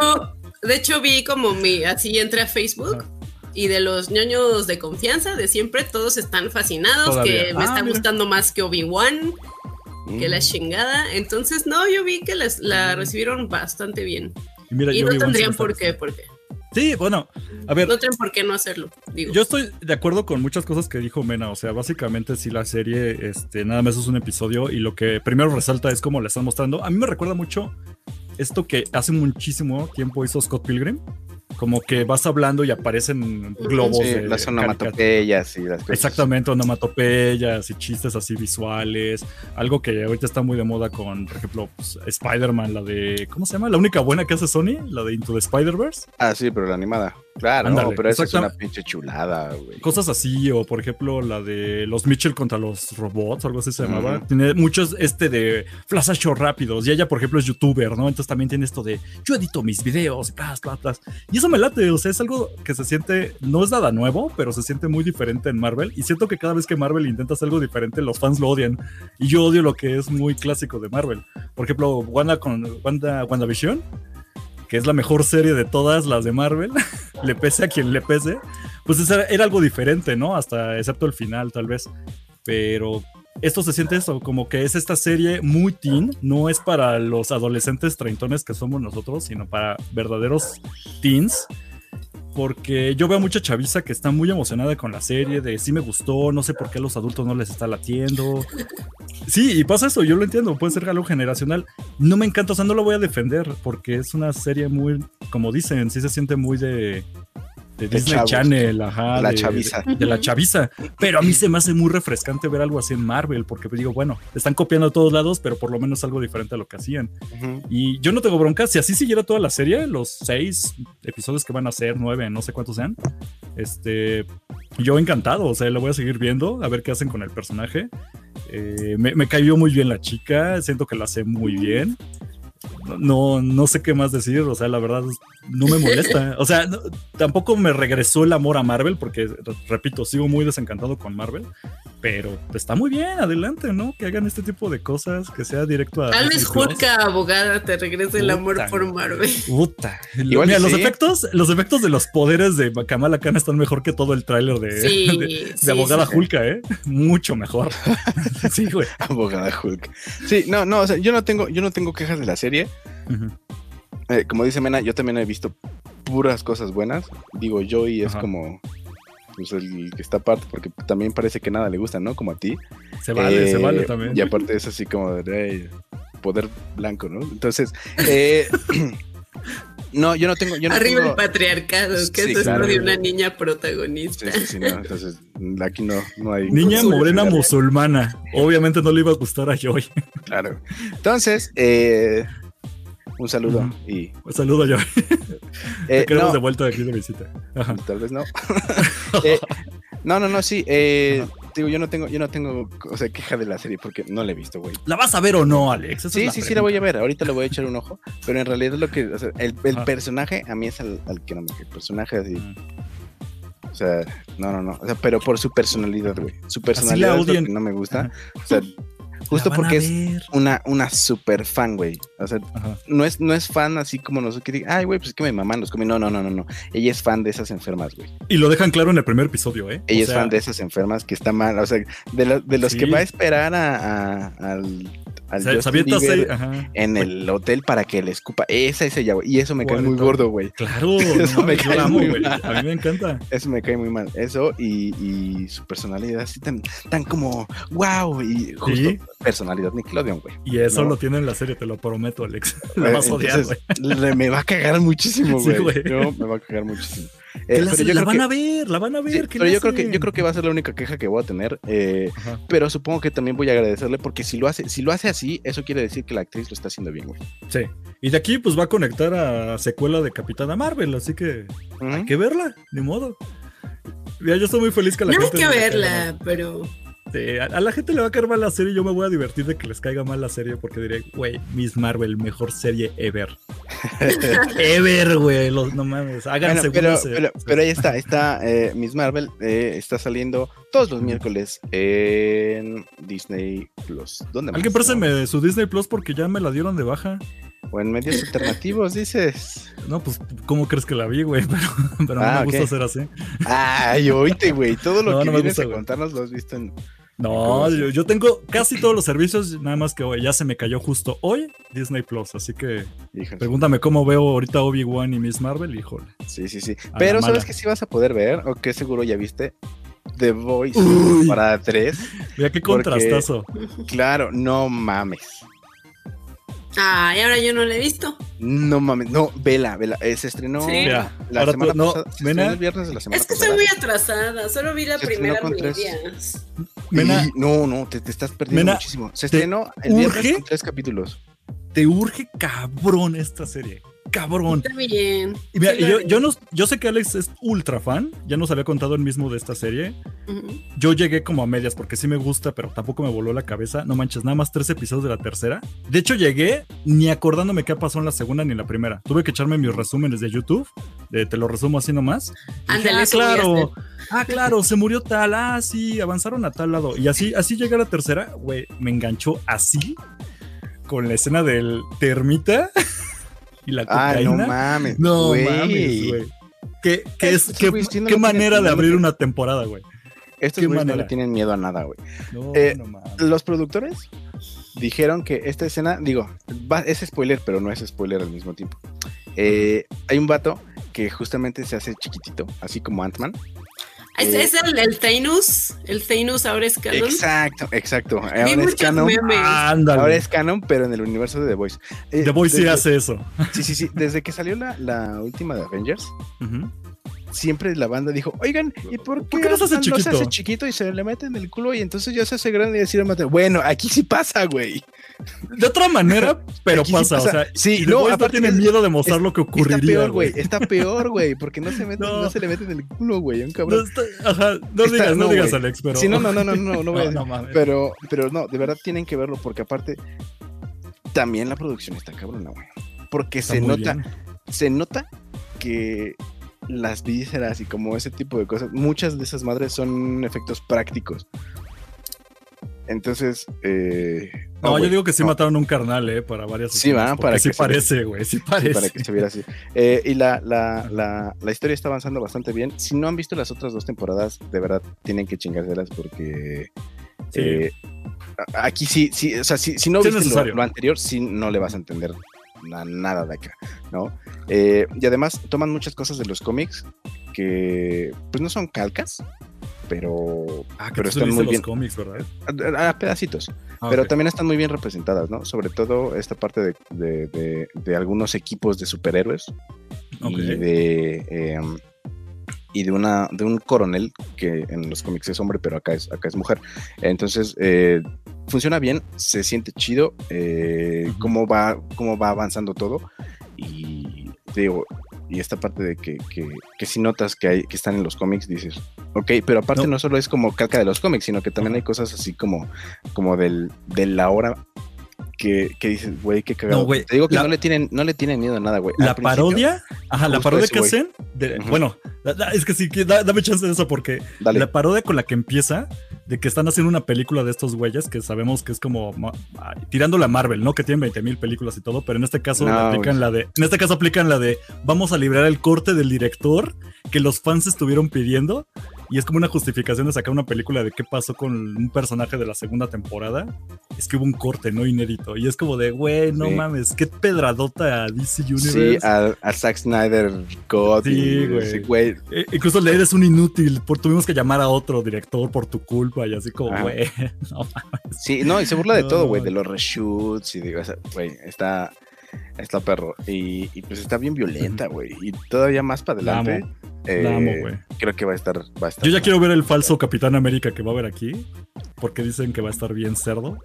de hecho, vi como mi, así entré a Facebook. Ajá. Y de los ñoños de confianza de siempre, todos están fascinados, Todavía. que me Ah, está mira. gustando más que Obi-Wan, que Mm. la chingada. Entonces, no, yo vi que les, la recibieron bastante bien. Y, mira, y yo no tendrían por qué, por qué. Sí, bueno, a ver, No tienen por qué no hacerlo, digo. Yo estoy de acuerdo con muchas cosas que dijo Mena. O sea, básicamente si la serie este, nada más es un episodio y lo que primero resalta es cómo la están mostrando. A mí me recuerda mucho esto que hace muchísimo tiempo hizo Scott Pilgrim. Como que vas hablando y aparecen globos Sí, de las onomatopeyas y las cosas. Exactamente, onomatopeyas y chistes así visuales. Algo que ahorita está muy de moda con, por ejemplo, pues, Spider-Man, la de. ¿Cómo se llama? La única buena que hace Sony, la de Into the Spider-Verse. Ah, sí, pero la animada. Claro, Ándale, pero esa es una pinche chulada, güey. Cosas así, o por ejemplo la de los Mitchell contra los robots, o algo así se llamaba. Tiene muchos este de flashazos rápidos. Y ella, por ejemplo, es youtuber, ¿no? Entonces también tiene esto de yo edito mis videos plas, plas, plas. Y eso me late, o sea, es algo que se siente, no es nada nuevo, pero se siente muy diferente en Marvel. Y siento que cada vez que Marvel intenta hacer algo diferente, los fans lo odian. Y yo odio lo que es muy clásico de Marvel. Por ejemplo, Wanda con Wanda, WandaVision, que es la mejor serie de todas las de Marvel, le pese a quien le pese, pues era algo diferente, ¿no? Hasta excepto el final, tal vez. Pero esto se siente como que es esta serie muy teen, no es para los adolescentes treintones que somos nosotros, sino para verdaderos teens. Porque yo veo mucha chaviza que está muy emocionada con la serie, de sí me gustó, no sé por qué a los adultos no les está latiendo. Sí, y pasa eso, yo lo entiendo, puede ser algo generacional. No me encanta, o sea, no lo voy a defender, porque es una serie muy, como dicen, sí se siente muy de, de Disney chavos. Channel, ajá. La de- chaviza. De, de la chaviza. Pero a mí se me hace muy refrescante ver algo así en Marvel, porque digo, bueno, están copiando a todos lados, pero por lo menos algo diferente a lo que hacían. Y yo no tengo bronca, si así siguiera toda la serie, los seis episodios que van a ser, nueve, no sé cuántos sean, este, yo encantado, o sea, lo voy a seguir viendo, a ver qué hacen con el personaje. Eh, me, me cayó muy bien la chica, siento que la hace muy bien. No, no sé qué más decir, o sea, la verdad no me molesta. O sea, no- tampoco me regresó el amor a Marvel, porque, re- repito, sigo muy desencantado con Marvel, pero está muy bien, adelante, ¿no? Que hagan este tipo de cosas, que sea directo a... Tal vez. Hulka, abogada, te regrese el amor por. Marvel. Puta. Igual Mira, los efectos, los efectos de los poderes de Kamala Khan están mejor que todo el tráiler de, Sí, de, de sí, abogada sí. Hulka, ¿eh? Mucho mejor. sí, güey. Abogada Hulk. Sí, no, no, o sea, yo no tengo, yo no tengo quejas de la serie. Eh, como dice Mena, yo también he visto puras cosas buenas. Digo, Joey es Ajá. como pues, el que está aparte, porque también parece que nada le gusta, ¿no? Como a ti. Se vale, se Eh, vale también. Y aparte es así como de "Ey, poder blanco, ¿no? Entonces, eh, no, yo no tengo, yo no Arriba tengo- el patriarcado, que Sí, es esto claro. de una niña protagonista. Sí, sí, sí, no, entonces aquí no, no hay. Niña morena musulmana. Obviamente no le iba a gustar a Joy. Claro. Entonces, eh, un saludo y Un saludo, Joy. eh, no, de vuelta de aquí de visita. Ajá. tal vez no. Eh, no, no, no, sí. eh, digo, yo no tengo, yo no tengo, o sea, queja de la serie porque no la he visto, güey. ¿La vas a ver o no, Alex? Esa Sí, sí, sí la voy a ver. Ahorita le voy a echar un ojo. Pero en realidad lo que, o sea, el, el Ajá. personaje a mí es al, al que no me El personaje así, Mm. o sea, no, no, no. O sea, pero por su personalidad, güey. Su personalidad es lo que no me gusta. Ajá. O sea, justo porque es una, una super fan, güey. O sea, Ajá. no es, no es fan así como nosotros que digan, ay, güey, pues es que me maman los cómics. No, no, no, no, no. Ella es fan de esas enfermas, güey. Y lo dejan claro en el primer episodio, ¿eh? Ella O es sea, fan de esas enfermas que está mal. O sea, de, la- de los que va a esperar a, a- al- al Se, en el hotel para que le escupa. Esa es ella, güey. Y eso me cae muy gordo, güey. Claro, Eso no me cae la amo, muy mal. A mí me encanta. Eso me cae muy mal. Eso y, y su personalidad así tan, tan como wow. Y justo Sí. Personalidad Nickelodeon, güey. Y eso No. lo tiene en la serie, te lo prometo, Alex. La vas a odiar, güey. Me va a cagar muchísimo, Sí, güey. güey. No, me va a cagar muchísimo. ¿Qué Eh, le pero yo la creo van que- a ver, la van a ver. sí, ¿qué pero yo creo que yo creo que va a ser la única queja que voy a tener. eh, pero supongo que también voy a agradecerle porque si lo hace, si lo hace así, eso quiere decir que la actriz lo está haciendo bien, güey. Sí. Y de aquí, pues va a conectar a secuela de Capitana Marvel, así que hay que verla, ni modo. Mira, yo estoy muy feliz que la No hay gente. que le caiga verla, pero. Sí, a, la gente le va a caer mal la serie y yo me voy a divertir de que les caiga mal la serie porque diré, güey, Miss Marvel, mejor serie ever. ever, güey. los- No mames, hagan Bueno, pero, segundos. pero, pero ahí está, está eh, Miss Marvel, eh, está saliendo todos los miércoles en Disney Plus. ¿Dónde más? Alguien préstame su Disney Plus porque ya me la dieron de baja. O en medios alternativos, dices. No, pues, ¿cómo crees que la vi, güey? Pero, pero no Ah, me gusta hacer así. Ay, oíste, güey. Todo lo No, que no vienes gusta, a contarnos lo has visto en. No, ¿Cómo yo, yo tengo casi todos los servicios, nada más que güey, ya se me cayó justo hoy Disney Plus, así que Híjole. pregúntame cómo veo ahorita Obi-Wan y Miss Marvel, híjole. Sí, sí, sí. A Pero ¿sabes que sí vas a poder ver? O que seguro ya viste. The Voice Uy. para 3. Mira qué Porque- contrastazo. Claro, no mames. ay, ahora yo no la he visto. No mames. No, vela, vela. Eh, se estrenó Sí. La ahora semana tú- no, pasada. Se Mena, estrenó el viernes de la semana Es que pasada. estoy muy atrasada, solo vi la Se primera con tres. Mena, no, no, te, te estás perdiendo Mena, muchísimo. Se ¿te estrenó el viernes con tres capítulos. te urge cabrón esta serie. Cabrón. Está bien. Y mira, Sí yo, yo, no, yo sé que Alex es ultra fan, ya nos había contado el mismo de esta serie. Ujú. Yo llegué como a medias porque sí me gusta, pero tampoco me voló la cabeza. No manches, nada más tres episodios de la tercera. De hecho, llegué ni acordándome qué pasó en la segunda ni en la primera. Tuve que echarme mis resúmenes de YouTube. de te lo resumo así nomás. Ándale, ah, claro. Ah, claro, se murió tal. Ah, sí, avanzaron a tal lado. Y así, así llegué a la tercera. Güey, me enganchó así con la escena del termita y la Ay, no cocaína. mames. No güey. mames, güey. ¿Qué, qué es, qué, no qué manera de no abrir una temporada, güey? Estos güeyes no le tienen miedo a nada, güey. No, Eh, no mames. Los productores dijeron que esta escena, digo, va- es spoiler, pero no es spoiler al mismo tiempo. Eh, hay un vato que justamente se hace chiquitito, así como Ant-Man. ¿Es, Eh, es el, el Thanos? ¿El Thanos ahora es canon? Exacto, exacto. Vi Ahora es canon. Ándale. Ahora es canon, pero en el universo de The Voice. Eh, The Boy sí hace eso. Sí, sí, sí. Desde que salió la, la última de Avengers, Ujú. siempre la banda dijo, oigan, ¿y por qué, ¿Por qué no se hace chiquito? hace chiquito y se le mete en el culo y entonces ya se hace grande y decir, bueno, aquí sí pasa, güey. De otra manera, pero Aquí pasa, pasa. O sea, Sí, y no, no aparte tiene miedo de mostrar lo que Está ocurriría. peor, güey. Está peor, güey, porque no se mete, No. no. se le mete en el culo, güey, un No, cabrón. está- ajá, no Está- digas, no, no, digas. Alex, pero. Sí, no, no, no, no, no, no voy a No, decir. no mames. Pero, pero no, de verdad tienen que verlo porque aparte también la producción está cabrona, güey. Porque Está se nota, bien. se nota que las vísceras y como ese tipo de cosas, muchas de esas madres son efectos prácticos. Entonces, eh, No, yo digo que sí no, mataron un carnal, eh, para varias. Sí, va, para sí que se- parece, güey, sí sí, parece. para que se viera así. Eh, y la, la, la, la historia está avanzando bastante bien. Si no han visto las otras dos temporadas, de verdad tienen que chingárselas porque Sí. eh, aquí sí, sí, o sea, si, si no Sí viste lo, anterior, sí no le vas a entender na- nada de acá, ¿no? Eh, y además toman muchas cosas de los cómics que pues no son calcas, pero, Ah, pero están muy los bien, cómics, ¿verdad? a, a pedacitos, Ah, pero también están muy bien representadas, ¿no? Sobre todo esta parte de, de- de- de algunos equipos de superhéroes Ok. y de em, y de una de un coronel que en los cómics es hombre pero acá es acá es mujer entonces eh, funciona bien se siente chido eh, cómo va cómo va avanzando todo y digo y esta parte de que, que, que si notas que hay que están en los cómics dices ok pero aparte No. no, solo es como calca de los cómics sino que también hay cosas así como como del de la hora que, que dices, güey, qué cagado. No, güey, Te digo que la- no le tienen, no le tienen miedo a nada, güey. La parodia, ajá, la parodia que güey. hacen, de- bueno, es que sí, da- dame chance de eso porque Dale. la parodia con la que empieza, de que están haciendo una película de estos güeyes que sabemos que es como tirando la Marvel, ¿no? Que tienen 20 mil películas y todo, pero en este caso No, aplican la de, en este caso aplican la de vamos a librar el corte del director que los fans estuvieron pidiendo y es como una justificación de sacar una película de qué pasó con un personaje de la segunda temporada. Es que hubo un corte, no inédito. Y es como de, güey, no Sí. mames, qué pedradota a DC Universe. Sí, al Zack Snyder God. Sí, güey. Eh, incluso le eres un inútil, por, tuvimos que llamar a otro director por tu culpa y así como, güey, no Sí, no, y se burla de No, todo, güey, de los reshoots y digo, güey, está, está perro. Y, y pues está bien violenta, güey. Y todavía más para La adelante. amo, eh, la amo, güey. Creo que va a estar, va a estar. Yo ya quiero ver el falso Capitán América que va a haber aquí, porque dicen que va a estar bien cerdo.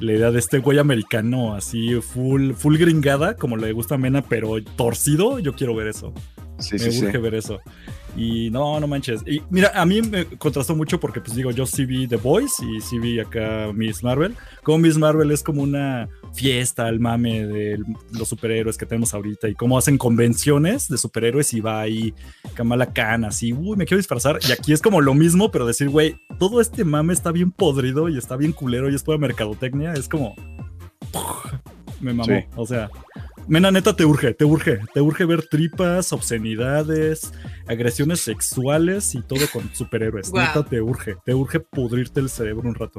La idea de este güey americano así full, full gringada, como le gusta a Mena, pero torcido, yo quiero ver eso. Sí, me sí, sí. urge ver eso. Y no, no manches. Y mira, a mí me contrastó mucho porque, pues digo, yo sí vi The Boys y sí vi acá Miss Marvel. Como Miss Marvel es como una fiesta al mame de los superhéroes que tenemos ahorita y cómo hacen convenciones de superhéroes y va ahí Kamala Khan así, uy, me quiero disfrazar. Y aquí es como lo mismo, pero decir, güey, todo este mame está bien podrido y está bien culero y es pura mercadotecnia. Es como. Me mamó. Sí. O sea, Mena, neta, te urge, te urge, te urge ver tripas, obscenidades, agresiones sexuales y todo con superhéroes. Neta, te urge, te urge pudrirte el cerebro un rato.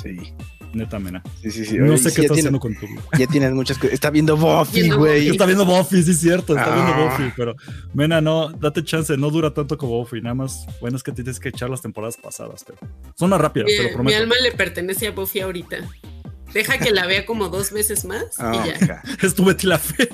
Sí, Neta, Mena. sí, sí. sí. No Oye, sé qué estás haciendo con tu vida. Ya tienes muchas cosas. Está viendo Buffy, güey. Está viendo Buffy, sí, es cierto, está viendo Ah. Buffy, pero Mena, no, date chance, no dura tanto como Buffy, nada más, bueno, es que tienes que echar las temporadas pasadas, pero son más rápidas, te lo Mi, mi prometo. alma le pertenece a Buffy ahorita. Deja que la vea como dos veces más Ah, y ya. hija. Es tu Betty la fea.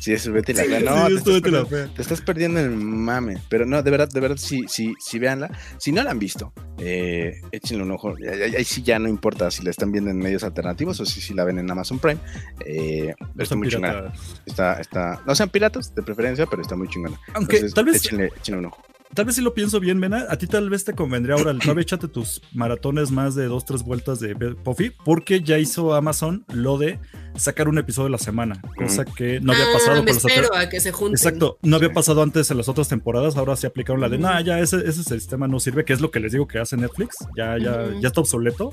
Sí, eso vete la Sí, fea. sí, No, te es tu estás, Betty la perdiendo, fea. te estás perdiendo el mame. Pero no, de verdad, de verdad, sí, sí, sí, véanla. Si no la han visto, eh, échenle un ojo. Ahí, sí ya no importa si la están viendo en medios alternativos o si, si la ven en Amazon Prime. Eh, No está muy chingona. piratas. Está, está, no sean piratas de preferencia, pero está muy chingona. Aunque Entonces, tal vez échenle, échenle un ojo. Tal vez si lo pienso bien, Mena, a ti tal vez te convendría ahora, todavía échate tus maratones más de dos, tres vueltas de Buffy, porque ya hizo Amazon lo de sacar un episodio a la semana, cosa que no había Ah, pasado me con los espero otros. a que se junten. Exacto, no había pasado antes en las otras temporadas, ahora sí aplicaron la de, nah, ya ese, ese sistema no sirve, que es lo que les digo que hace Netflix, ya, ya, ya está obsoleto.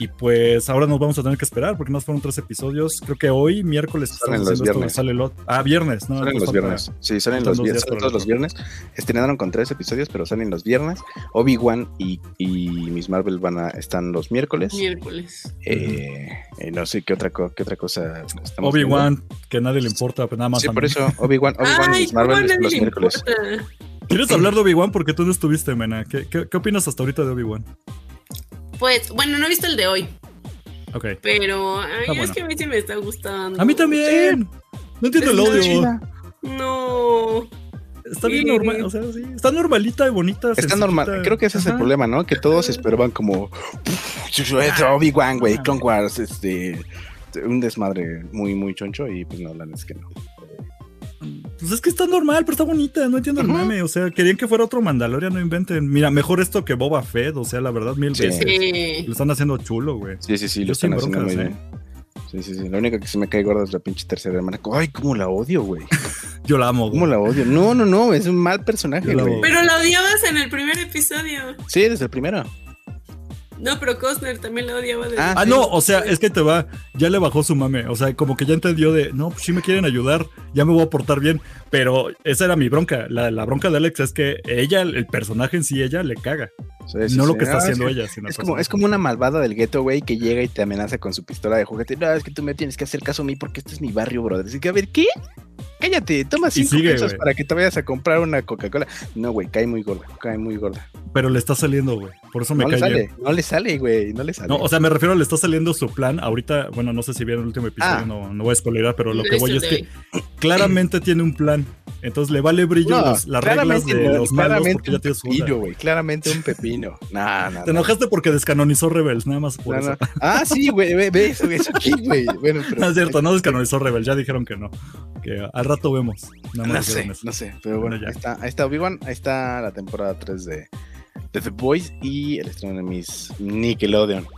Y pues ahora nos vamos a tener que esperar porque nos fueron tres episodios. Creo que hoy, miércoles, Salen estamos los haciendo esto, viernes. sale el otro. Ah, viernes, ¿no? Salen Entonces los viernes. Sí, salen los viernes. Salen todos los viernes. Estrenaron con tres episodios, pero salen los viernes. Obi-Wan y, y Miss Marvel van a, están los miércoles. Miércoles. Eh, eh, no sé qué otra, qué otra cosa. Obi-Wan, que a nadie le importa, pues nada más Sí, por eso, Obi-Wan, Obi-Wan y Miss ¿cómo a Marvel están los le miércoles. importa? ¿Quieres hablar de Obi-Wan? Porque tú no estuviste, Mena. ¿Qué, qué, qué opinas hasta ahorita de Obi-Wan? Pues, bueno, no he visto el de hoy, Ok. pero ay, es que a mí sí me está gustando. A mí también. No entiendo el odio. No. Está bien normal. O sea, sí. Está normalita y bonita. Está sencillita. normal, creo que ese es el problema, ¿no? Que todos esperaban como Obi-Wan, güey. Clone Wars, este un desmadre muy muy choncho y pues no, la es que no. Pues es que está normal, pero está bonita. No entiendo el Ujú. mame. O sea, querían que fuera otro Mandalorian, no inventen. Mira, mejor esto que Boba Fett. O sea, la verdad, mil Sí. veces. Sí. Lo están haciendo chulo, güey. Sí, sí, sí, lo están haciendo muy bien. Sí, sí, sí. Lo único que se me cae gordo es la pinche tercera hermana. Ay, cómo la odio, güey. Yo la amo, ¿Cómo güey. la odio? No, no, no, es un mal personaje, la güey. Pero la odiabas en el primer episodio. Sí, desde el primero. No, pero Costner también la odiaba. desde Ah, Ah, no, o sea, es que te va, ya le bajó su mame, o sea, como que ya entendió de, no, pues sí me quieren ayudar, ya me voy a portar bien, pero esa era mi bronca, la, la bronca de Alex es que ella, el personaje en sí, ella le caga, Sí, sí, no lo que está Ah, haciendo sí. ella, sino Es como, es como una malvada del gueto, güey, que llega y te amenaza con su pistola de juguete. No, es que tú me tienes que hacer caso a mí porque este es mi barrio, brother. Así que, a ver, ¿qué? Cállate, toma cinco sigue, pesos para que te vayas a comprar una Coca-Cola. No, güey, cae muy gorda, cae muy gorda. pero le está saliendo, güey, por eso me No le cae sale, bien. no le sale, güey, no le sale. No, o sea, me refiero, le está saliendo su plan. Ahorita, bueno, no sé si vieron el último episodio, Ah. no, no voy a spoilerar, pero lo que voy es que claramente tiene un plan. Entonces le vale brillo No, las reglas de no, los malos claramente porque ya un tiene su pepino, güey, claramente un pepino. No, no, Te no. enojaste porque descanonizó Rebels, nada más por eso. Ah, sí, güey, ve, ve eso, eso aquí, güey. Bueno, pero. No es cierto, no descanonizó Rebels, ya dijeron que no. Que al rato vemos. No sé, no sé, pero bueno, Bueno, ya. ahí está, ahí está Obi-Wan, ahí está la temporada 3 de, de The Boys y el estreno de mis Nickelodeon.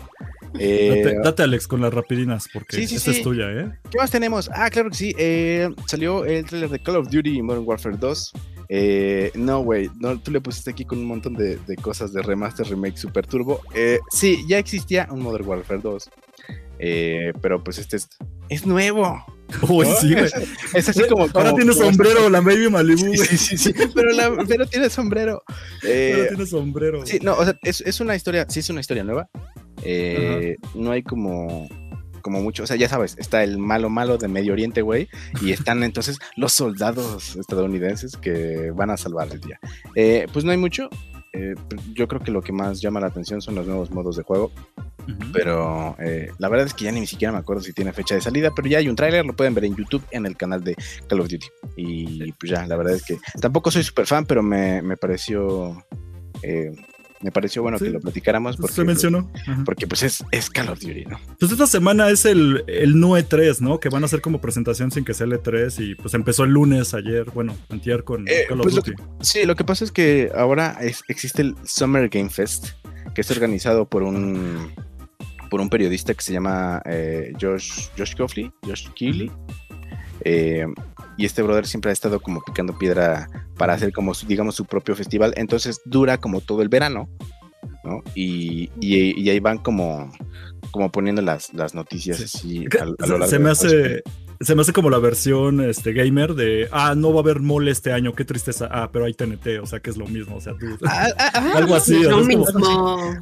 Eh, Date, date, Alex, con las rapidinas, porque Sí, sí, esta sí. es tuya, ¿eh? ¿Qué más tenemos? Ah, claro que sí. eh, salió el trailer de Call of Duty Modern Warfare 2. Eh, no, güey, no, tú le pusiste aquí con un montón de, de cosas de remaster, remake, super turbo. Eh, sí, ya existía un Modern Warfare 2. eh, pero pues este es, es nuevo. Uy, ¿no? sí, güey. Es, así como. Ahora como- tiene como- sombrero la Baby Malibu, güey. Sí, sí, sí, pero, la- pero tiene sombrero. Eh, Ahora tiene sombrero. Sí, no, o sea, es, es una historia, sí es una historia nueva. Eh, no hay como, como mucho, o sea, ya sabes, está el malo malo de Medio Oriente, güey, y están entonces los soldados estadounidenses que van a salvar el día. Eh, pues no hay mucho. Eh, yo creo que lo que más llama la atención son los nuevos modos de juego, pero eh, la verdad es que ya ni siquiera me acuerdo si tiene fecha de salida, pero ya hay un tráiler, lo pueden ver en YouTube en el canal de Call of Duty. Y pues ya, la verdad es que tampoco soy súper fan, pero me, me pareció eh, me pareció bueno Sí. que lo platicáramos porque, Se mencionó. Ajá. porque pues es, es Call of Duty, ¿no? Pues esta semana es el, el no E3, ¿no? Que van a hacer como presentación sin que sea el E3 y pues empezó el lunes ayer, bueno, antier con Eh, Call of pues lo Duty. Sí, lo que pasa es que ahora es- existe el Summer Game Fest, que es organizado por un por un periodista que se llama eh, Josh, Josh Coughlin, Josh Keighley. Eh, y este brother siempre ha estado como picando piedra para hacer como, su- digamos, su propio festival. Entonces dura como todo el verano, ¿no? Y, y- y ahí van como, como poniendo las, las noticias Sí. así a, a lo largo se me hace se me hace como la versión este gamer de ah no va a haber mole este año qué tristeza ah pero hay TNT o sea que es lo mismo o sea tú Ah, ah, ah, algo así Lo como- mismo.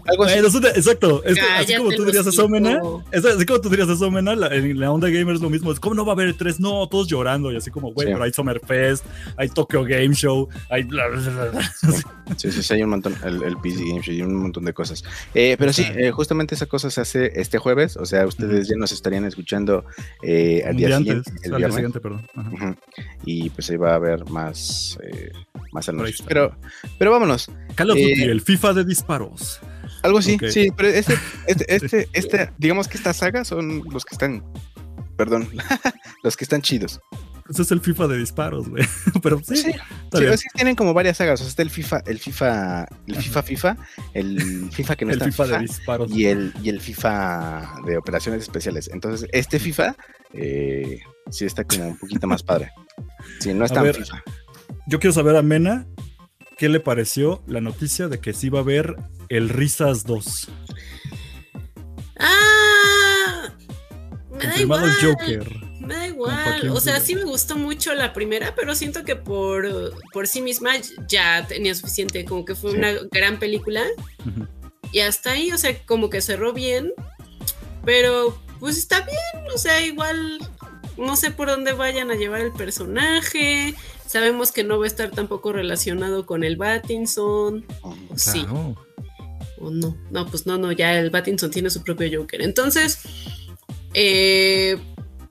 algo así. Te- exacto es que así como tú dirías eso Mena es así como tú dirías eso Mena la, en la onda gamer es lo mismo es como no va a haber tres no todos llorando y así como güey Sí. pero hay Summerfest hay Tokyo Game Show hay bla, bla, bla, bla. Sí, sí, sí, hay un montón, el, el PC Game Show y un montón de cosas. Eh, pero sí, eh, justamente esa cosa se hace este jueves, o sea, ustedes ya nos estarían escuchando eh, al día día siguiente, el al día viernes. siguiente perdón Ajá. Ujú. Y pues ahí va a haber más, eh, más anuncios. Pero, pero vámonos, Call of Duty Eh, el FIFA de disparos algo así, Ok. sí, pero este, este, este, este, digamos que esta saga son los que están, perdón, los que están chidos. Ese es el FIFA de disparos güey pero sí, Sí, está Sí, bien. es que tienen como varias sagas, o sea, está el FIFA, el FIFA, el FIFA FIFA, el FIFA que no el está en FIFA de disparos y el, y el FIFA de operaciones especiales. Entonces, este FIFA eh, sí está como un poquito más padre. Sí, no es A tan ver, FIFA. Yo quiero saber a Mena qué le pareció la noticia de que sí va a haber el Risas 2. Ah, me da Confirmado igual. el Joker. Me da igual. O sea, sí me gustó mucho la primera, pero siento que por, por sí misma ya tenía suficiente. Como que fue Sí. una gran película. Ujú. Y hasta ahí, o sea, como que cerró bien. Pero pues está bien. O sea, igual no sé por dónde vayan a llevar el personaje. Sabemos que no va a estar tampoco relacionado con el Battinson. Sí. Claro. O no. No, pues no, no, ya el Battinson tiene su propio Joker. Entonces, eh,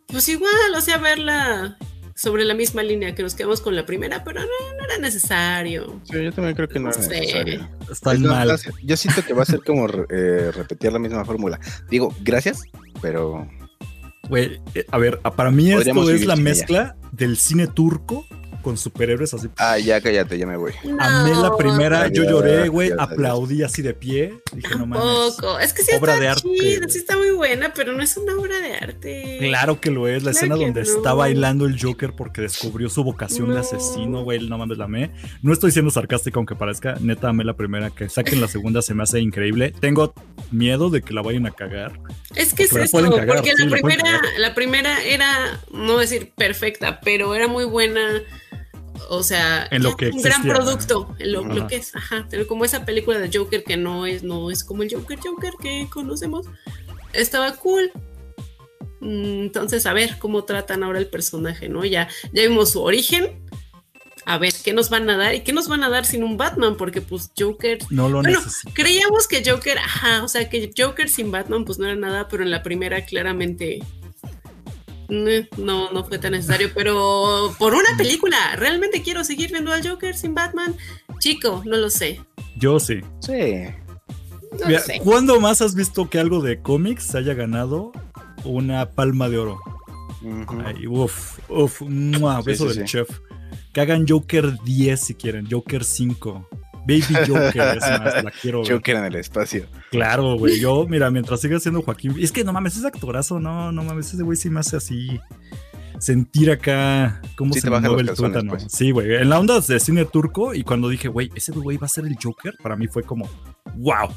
pues igual, o sea, verla sobre la misma línea que nos quedamos con la primera, pero no, no era necesario. Sí, yo también creo que no No es sé. necesario. Está Es mal. Yo siento que va a ser como re- eh, repetir la misma fórmula. Digo, gracias, pero Güey, eh, a ver, para mí Podríamos esto es la ella. mezcla del cine turco con superhéroes así. ah, ya cállate, ya me voy. Amé la No, primera, yo lloré, güey, aplaudí así de pie. Dije, no mames. Tampoco. Es que sí Obra está de arte. sí está muy buena, pero no es una obra de arte. Claro que lo es, la Claro escena donde no. está bailando el Joker porque descubrió su vocación de No. asesino, güey, no mames, la amé. No estoy siendo sarcástico aunque parezca, neta amé la primera, que saquen la segunda se me hace increíble. Tengo miedo de que la vayan a cagar. Es que es Porque eso, cagar, porque sí, la la primera, la primera era, no decir perfecta, pero era muy buena. O sea, En lo ya que un gran producto, en lo, que es, ajá, como esa película de Joker que no es, no es como el Joker Joker que conocemos, estaba cool. Mm, Entonces, a ver cómo tratan ahora el personaje, ¿no? Ya, ya vimos su origen. A ver, ¿qué nos van a dar? ¿Y qué nos van a dar sin un Batman? Porque pues Joker No lo Bueno, necesito. Creíamos que Joker, ajá, o sea, que Joker sin Batman pues no era nada, pero en la primera claramente no, no fue tan necesario, pero por una película, ¿realmente quiero seguir viendo al Joker sin Batman? Chico, no lo sé. Yo sí. Sí. No Mira, lo sé. ¿Cuándo más has visto que algo de cómics haya ganado una palma de oro? Ujú. Ay, uf, uf, mua, Sí, beso sí, del sí. chef. Que hagan Joker 10 si quieren, Joker 5. Baby Joker, es más, la quiero ver. Joker en el espacio. Claro, güey. Yo, mira, mientras siga siendo Joaquín. Es que no mames, ese actorazo, no, no mames, ese güey sí me hace así. Sentir acá cómo Sí se mueve el tuétano. pues. Sí, güey. En la onda de cine turco, y cuando dije, güey, ese güey va a ser el Joker, para mí fue como, wow.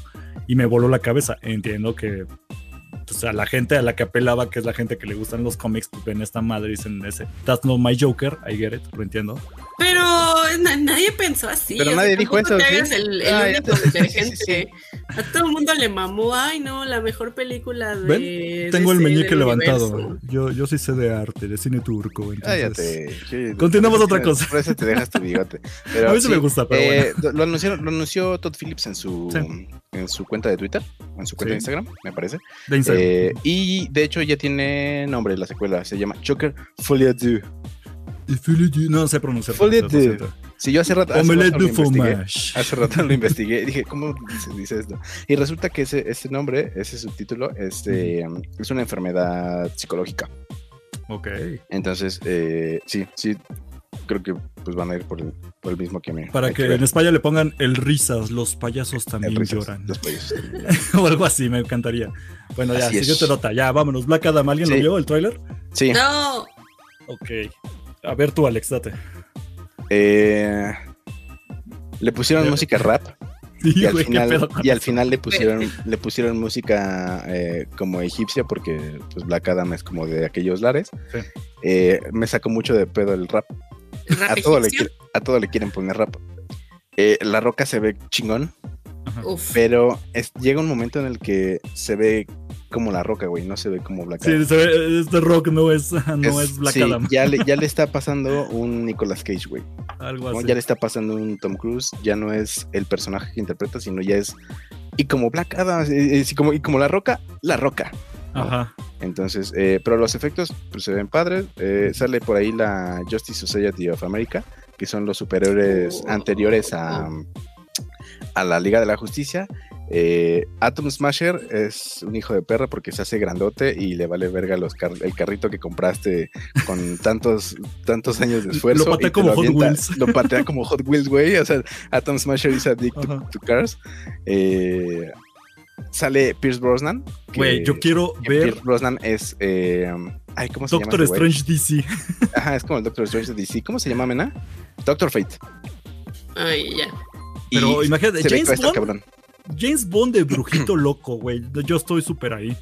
Y me voló la cabeza. Entiendo que pues, a la gente a la que apelaba, que es la gente que le gustan los cómics, pues ven esta madre dicen ese, that's not my Joker, I get it, lo entiendo. Pero na- nadie pensó así. Pero o sea, nadie dijo eso, te ¿sí? hagas el, el ya único te- sí, sí, detergente. A todo el mundo le mamó. Ay, no, la mejor película de. ¿Ven? Tengo el meñique levantado. Yo, yo sí sé de arte, de cine turco. Entonces... Cállate. Continuamos otra cosa. Por eso te dejas tu bigote. Pero A mí sí me gusta, pero eh, lo, anunciaron- lo anunció Todd Phillips en su, Sí. en su cuenta de Twitter, en su cuenta de. Instagram, me parece. De Instagram. Eh, y de hecho ya tiene nombre la secuela, se llama Joker Folie du. No sé pronunciar. Siento. Si yo hace rato, hace Omelette rato lo du investigué, fromage. hace rato lo investigué y dije, ¿cómo se dice esto? Y resulta que ese, ese nombre, ese subtítulo, este, es una enfermedad psicológica. Ok. Entonces, eh, sí, sí, creo que pues van a ir por el, por el mismo camino. Para Hay que ver. en España le pongan el risas, los payasos también risas, lloran. los payasos también. o algo así, me encantaría. Bueno, ya, Así es. siguiente nota. Ya, vámonos. Black Adam, ¿alguien lo vio el tráiler? Sí, No, Ok. A ver tú, Alex, date. eh, le pusieron música rap Sí, y al güey, final, y al le pusieron, le pusieron música eh, como egipcia porque pues Black Adam es como de aquellos lares. Sí. Eh, me sacó mucho de pedo el rap. el rap A todo, le, egipcio. quiere- a todo le quieren poner rap. Eh, la roca se ve chingón, Ajá. Pero es- llega un momento en el que se ve como la roca, güey, no se ve como Black Sí, Adam. se ve- este rock no es, no es, Black sí, Adam. Ya le, ya le está pasando un Nicolas Cage, güey. Algo ¿no? así. Ya le está pasando un Tom Cruise, ya no es el personaje que interpreta, sino ya es. Y como Black Adam, sí, como, y como la roca, la roca. Ajá. Entonces, eh, pero los efectos pues, se ven padres. eh, sale por ahí la Justice Society of America, que son los superhéroes Oh. anteriores a, a la Liga de la Justicia. Eh, Atom Smasher es un hijo de perra porque se hace grandote y le vale verga los car- el carrito que compraste con tantos, tantos años de esfuerzo. Lo patea y como Hot avienta- Wheels. Lo patea como Hot Wheels, güey. O sea, Atom Smasher is addict to, cars. Eh, sale Pierce Brosnan. Güey, yo quiero ver Pierce Brosnan es. eh, ay, ¿cómo se Doctor llama? güey? Strange DC. Ajá, es como el Doctor Strange de DC. ¿Cómo se llama, Mena? Doctor Fate. Ay, ya. Pero Y imagínate, James Bond, cabrón. James Bond de brujito loco, güey. Yo estoy súper ahí.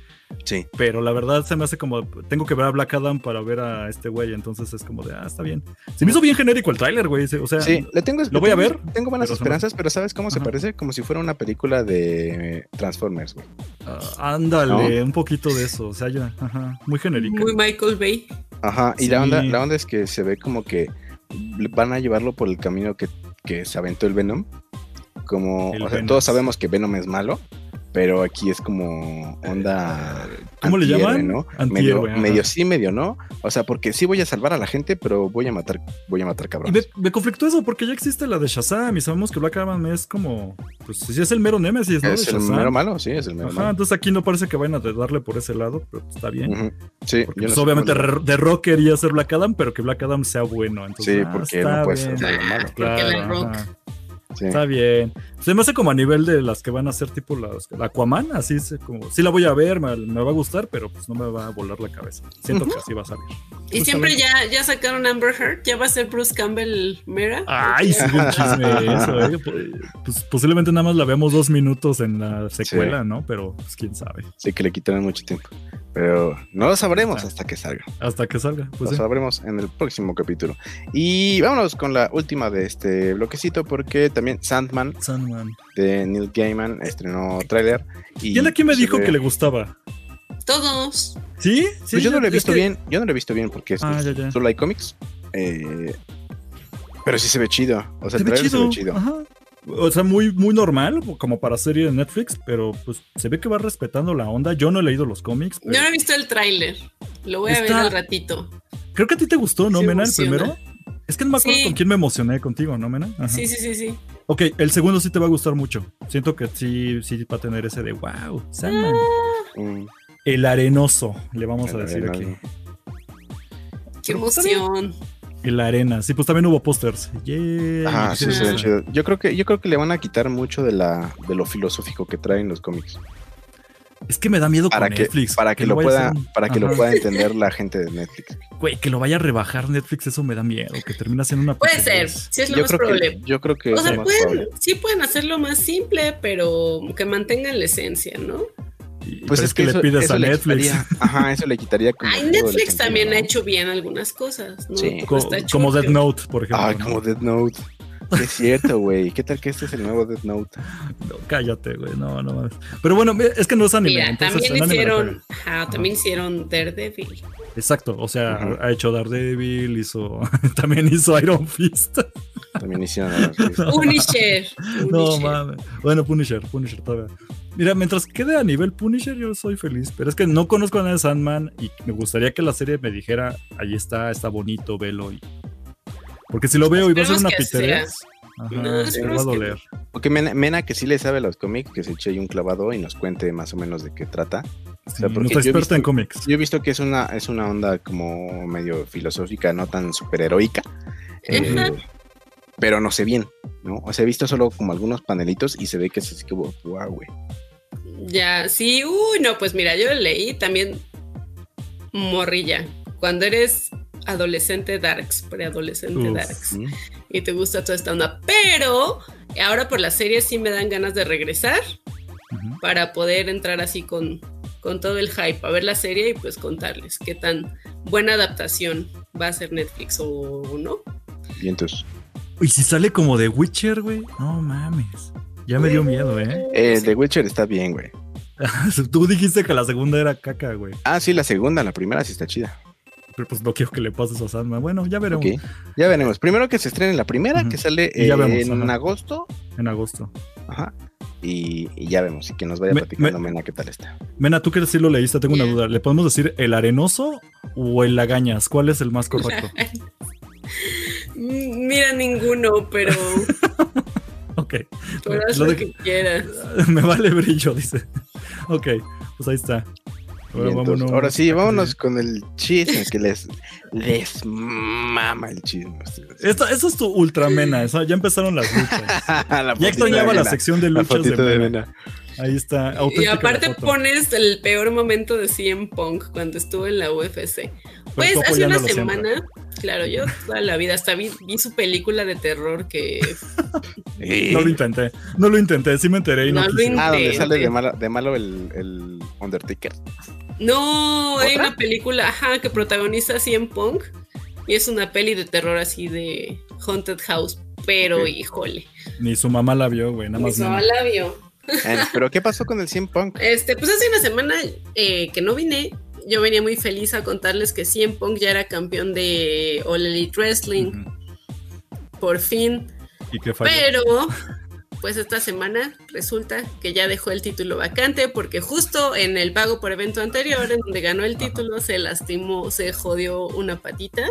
Sí. Pero la verdad se me hace como. Tengo que ver a Black Adam para ver a este güey. Entonces es como de, ah, está bien. Se me hizo bien genérico el tráiler, güey. O sea, Sí, le tengo, ¿Lo voy a ver? Tengo buenas Pero esperanzas, pero ¿sabes cómo se Ajá. parece? Como si fuera una película de Transformers, güey. ah, ándale, un poquito de eso. O sea, ya, ajá, muy genérica. Muy Michael Bay. Ajá, y la, onda, la onda es que se ve como que van a llevarlo por el camino que, que se aventó el Venom. Como, o sea, todos sabemos que Venom es malo, pero aquí es como onda. ¿Cómo le llaman? ¿no? Medio, medio sí, medio no. O sea, porque sí voy a salvar a la gente, pero voy a matar, voy a matar Y cabrón. me, me conflictó eso porque ya existe la de Shazam y sabemos que Black Adam es como. Pues sí, es el mero Nemesis, ¿no? Es de el Shazam. mero malo, sí, es el mero Ajá, malo. entonces aquí no parece que vayan a darle por ese lado, pero está bien. Sí, Porque yo no pues, obviamente The Rock quería ser Black Adam, pero que Black Adam sea bueno. Entonces, Sí, ah, porque está no puede bien. ser malo, malo. Porque la Claro, Rock. ajá. Está bien. Se me hace como a nivel de las que van a ser tipo las la Aquaman, así es como, sí la voy a ver, me, me va a gustar, pero pues no me va a volar la cabeza. Siento que así va a salir. Y siempre ya, ya sacaron Amber Heard. Ya va a ser Bruce Campbell Mera. Ay, sí, el chisme eso, eh. Pues posiblemente nada más la veamos dos minutos en la secuela, ¿no? Pero pues quién sabe. Sí, que le quitaron mucho tiempo. Pero no lo sabremos Ah. hasta que salga. Hasta que salga. Pues lo sí. sabremos en el próximo capítulo. Y vámonos con la última de este bloquecito, porque también Sandman Sandman. De Neil Gaiman estrenó tráiler. y ¿Quién aquí me dijo ve- que le gustaba? Todos. ¿Sí? sí Pues yo no lo he visto que- bien, yo no lo he visto bien porque es, Ah, ya, ya. solo hay cómics. eh, pero sí se ve chido. O sea, Se el ve tráiler se chido. ve chido. Ajá. O sea, muy, muy normal, como para serie de Netflix, pero pues se ve que va respetando la onda. Yo no he leído los cómics. pero Yo no he visto el tráiler. Lo voy a ver al ratito. Creo que a ti te gustó, ¿no, Mena, el primero? Es que no me acuerdo Sí. con quién me emocioné contigo, ¿no, Mena? Ajá. Sí, sí, sí, sí. Ok, el segundo sí te va a gustar mucho. Siento que sí, sí va a tener ese de wow, Sandman. Mm, El arenoso, le vamos a decir arenoso. aquí. Qué bien. emoción. El arena. Sí, pues también hubo pósters. Yay. Ajá, sí, Sí. chido. Yo creo que, yo creo que le van a quitar mucho de la, de lo filosófico que traen los cómics. Es que me da miedo Para con que, Netflix. para que, lo pueda, un- para que lo pueda entender la gente de Netflix. Güey, que lo vaya a rebajar Netflix, eso me da miedo. Que termina siendo una Puede ser. Sí, es lo Yo más que, yo creo que O sea, más pueden, probable. sí pueden hacerlo más simple, pero que mantengan la esencia, ¿no? Y Pues es que, le eso- pides eso a le Netflix. quitaría- ajá, eso le quitaría como. Ay, Netflix sentido, también ¿no? ha hecho bien algunas cosas, ¿no? Sí. Como que- Death Note, por ejemplo. Ay, ¿no? como Death Note. Sí, Es cierto, güey. ¿Qué tal que este es el nuevo Death Note? No, cállate, güey. No, no mames. Pero bueno, es que no es anime. Mira, entonces también anime hicieron, ajá, también hicieron Daredevil. Exacto, o sea, ha hecho Daredevil, hizo. también hizo Iron Fist. También hicieron. a los- Punisher. No mames. Bueno, Punisher, Punisher todavía. Mira, mientras quede a nivel Punisher, yo soy feliz. Pero es que no conozco nada de Sandman y me gustaría que la serie me dijera, ahí está, está bonito, velo. Y... Porque si lo veo y va a ser una que piterez, ajá, No, me va a esperemos que doler. Porque Mena, Mena, que sí le sabe a los cómics, que se eche ahí un clavado y nos cuente más o menos de qué trata. Sí, sea, yo he experta visto- en cómics. Yo he visto que es una, es una onda como medio filosófica, no tan superheroica. eh, pero no sé bien, ¿no? O sea, he visto solo como algunos panelitos y se ve que es así como, wow, güey. Ya, sí, uy, no, pues mira, yo lo leí también morrilla. Cuando eres adolescente darks, preadolescente darks, y te gusta toda esta onda. Pero ahora por la serie sí me dan ganas de regresar para poder entrar así con, con todo el hype, a ver la serie y pues contarles qué tan buena adaptación va a ser Netflix o no. Y entonces, Y si sale como de Witcher, güey, no mames. Ya me dio miedo, ¿eh? eh, The Witcher está bien, güey. Tú dijiste que la segunda era caca, güey. Ah, sí, la segunda, la primera sí está chida. Pero pues no quiero que le pases a Sandman. Bueno, ya veremos. Ya veremos. Primero que se estrene la primera, que sale eh, vemos, en ajá. agosto. En agosto. Ajá. Y, y ya vemos. Y que nos vaya Me- platicando me- Mena qué tal está. Mena, tú que sí lo leíste, tengo una duda. ¿Le podemos decir el arenoso o el lagañas? ¿Cuál es el más correcto? Mira ninguno, pero ok. tú Lo lo que quieras. Me vale brillo, dice. Ok, pues ahí está. Ahora Y entonces, vámonos. ahora sí, vámonos con el chisme que les, les mama el chisme. Esta, esa es tu ultramena. esa- ya empezaron las luchas. La Ya extrañaba la sección de luchas de de Mena. Ahí está. Y aparte pones el peor momento de CM Punk cuando estuvo en la UFC. Pues hace una siempre. semana, claro, yo toda la vida hasta vi, vi su película de terror que Sí. No lo intenté. No lo intenté. Sí me enteré y no, No lo quise. intenté. Ah, donde sale de malo, de malo el, el Undertaker. No hay una película, ajá, que protagoniza CM Punk y es una peli de terror así de Haunted House, pero híjole, Ni su mamá la vio, güey. Nada más. Mena. mamá la vio. Pero ¿qué pasó con el 100 Punk? Este, pues hace una semana eh, que no vine, yo venía muy feliz a contarles que CM Punk ya era campeón de All Elite Wrestling, por fin. Y que falló. Pero, pues esta semana resulta que ya dejó el título vacante porque justo en el pago por evento anterior, en donde ganó el Ajá. título, se lastimó, se jodió una patita.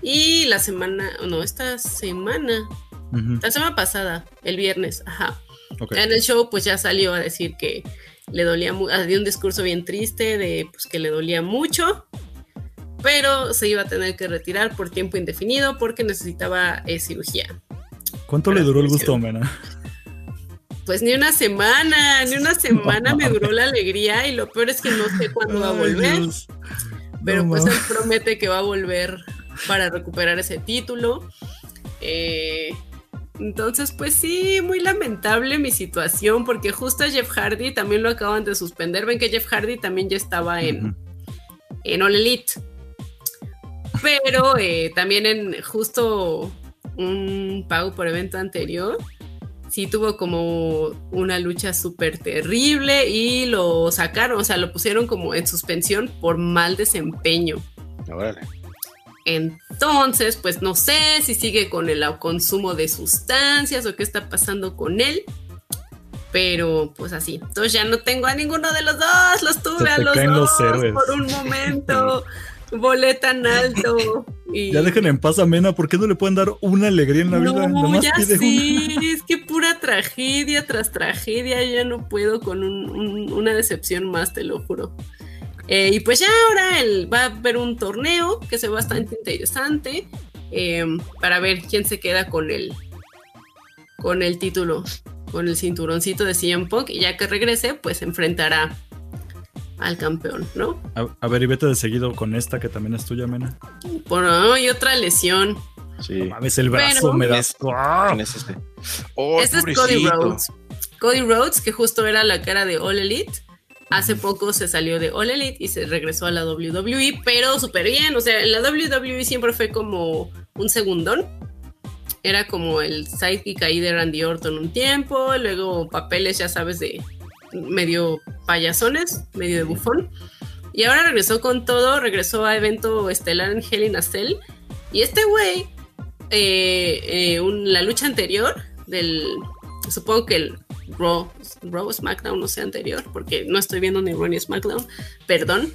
Y la semana, no, esta semana, la semana pasada, el viernes, ajá. Ok. En el show, pues ya salió a decir que le dolía, ah, dio un discurso bien triste de pues, que le dolía mucho, pero se iba a tener que retirar por tiempo indefinido porque necesitaba eh, cirugía. ¿Cuánto le duró el gusto, Mena? Pues ni una semana, ni una semana me duró la alegría y lo peor es que no sé cuándo va a volver, Dios. pero No pues él promete que va a volver para recuperar ese título. Eh, entonces, pues sí, muy lamentable mi situación porque justo a Jeff Hardy también lo acaban de suspender. Ven que Jeff Hardy también ya estaba en, en All Elite. Pero eh, también en justo un pago por evento anterior, sí tuvo como una lucha súper terrible y lo sacaron, o sea, lo pusieron como en suspensión por mal desempeño. Órale. Entonces, pues no sé si sigue con el consumo de sustancias o qué está pasando con él. Pero pues así. Entonces ya no tengo a ninguno de los dos. Los tuve a los dos los por un momento. Volé tan alto. Y... Ya dejen en paz a Mena, ¿por qué no le pueden dar una alegría en la vida? No, Nomás ya sí, una. es que pura tragedia tras tragedia, ya no puedo con un- un- una decepción más, te lo juro. Eh, y pues ya ahora el- va a haber un torneo que se bastante interesante eh, para ver quién se queda con el, con el título, con el cinturoncito de CM Punk y ya que regrese pues se enfrentará al campeón, ¿no? A, a ver, y vete de seguido con esta que también es tuya, Mena. Por oh, y otra lesión. Sí. No mames, el brazo Pero- me da. Es- ¿Quién es este? Oh, Este es Cody. Rhodes. Cody Rhodes, que justo era la cara de All Elite, Hace poco se salió de All Elite y se regresó a la WWE, pero súper bien. O sea, la WWE siempre fue como un segundón. Era como el sidekick ahí de Randy Orton un tiempo, luego papeles, ya sabes, de medio payasones, medio de bufón. Y ahora regresó con todo, regresó a evento estelar en Hell in a Cell. Y este güey, eh, eh, la lucha anterior del, supongo que el Raw, Raw SmackDown, no sé, anterior, porque no estoy viendo ni Raw ni SmackDown, perdón.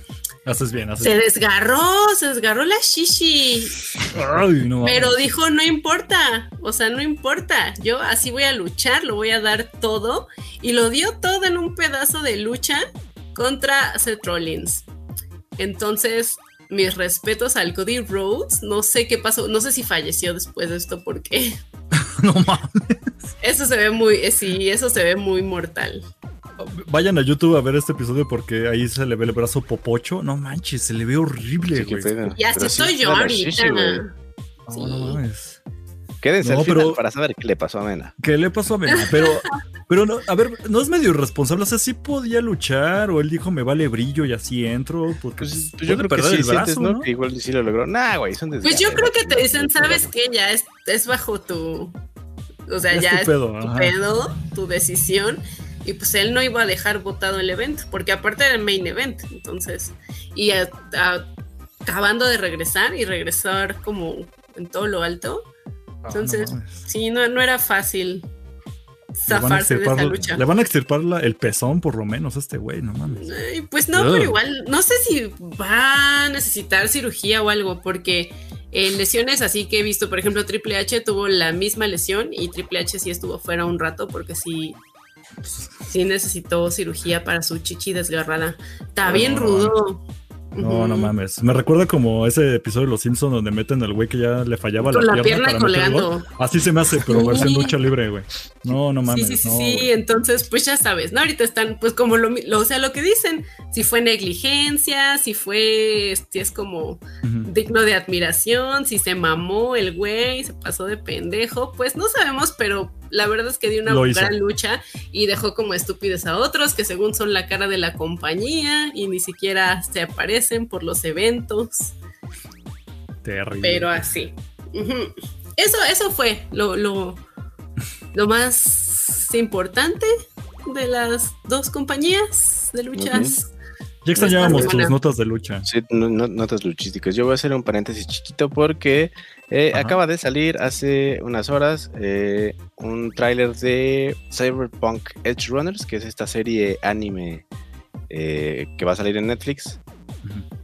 Haces bien, haces Se bien. desgarró, se desgarró la shishi. Ay, no Pero dijo, no importa, o sea, no importa, yo así voy a luchar, lo voy a dar todo. Y lo dio todo en un pedazo de lucha contra Seth Rollins. Entonces, mis respetos al Cody Rhodes, no sé qué pasó, no sé si falleció después de esto porque No mames. eso se ve muy, sí, eso se ve muy mortal. Vayan a YouTube a ver este episodio porque ahí se le ve el brazo popocho. No manches, se le ve horrible, Sí, güey. sí estoy yo ahorita. shishi, güey. No, no mames. Quédense No, al final pero- para saber qué le pasó a Mena. ¿Qué le pasó a Mena? Pero, pero no, a ver, no es medio irresponsable. O sea, sí podía luchar. O él dijo, me vale brillo y así entro. Porque Pues, pues, pues yo creo que sí el brazo, sientes, ¿no? ¿no? Que igual sí lo logró. Nah, güey, son Pues yo creo que te dicen, ¿sabes qué? Ya es, es bajo tu. O sea, Ya es ya tu es pedo, tu ajá. pedo, tu decisión. Y pues él no iba a dejar votado el evento, porque aparte era el main event. Entonces, y a- a- acabando de regresar y regresar como en todo lo alto. Ah, Entonces, no sí, no, no era fácil zafarse de lucha. Le van a extirpar la- el pezón, por lo menos, a este güey, no mames. Pues no, Ugh. pero igual, no sé si va a necesitar cirugía o algo, porque en lesiones así que he visto, por ejemplo, Triple H tuvo la misma lesión y Triple H sí estuvo fuera un rato porque sí, sí necesitó cirugía para su chichi desgarrada. Está bien rudo. No, no mames. Me recuerda como ese episodio de Los Simpsons donde meten al güey que ya le fallaba Con la, la pierna, pierna gol. Así se me hace, pero versión lucha libre, güey. No, no mames. Sí, sí, sí, no, sí. Entonces, pues ya sabes, ¿no? Ahorita están, pues como lo, lo- o sea, lo que dicen, si fue negligencia, si fue, si es como digno de admiración, si se mamó el güey, se pasó de pendejo, pues no sabemos, pero la verdad es que dio una Lo hizo. gran lucha y dejó como estúpidos a otros que según son la cara de la compañía y ni siquiera se aparecen por los eventos, Terrible. pero así. Eso, eso fue lo, lo, lo más importante de las dos compañías de luchas. Ya extrañábamos esta tus notas de lucha. Sí, no- no- notas luchísticas. Yo voy a hacer un paréntesis chiquito porque eh, acaba de salir hace unas horas eh, un tráiler de Cyberpunk Edge Runners, que es esta serie anime eh, que va a salir en Netflix.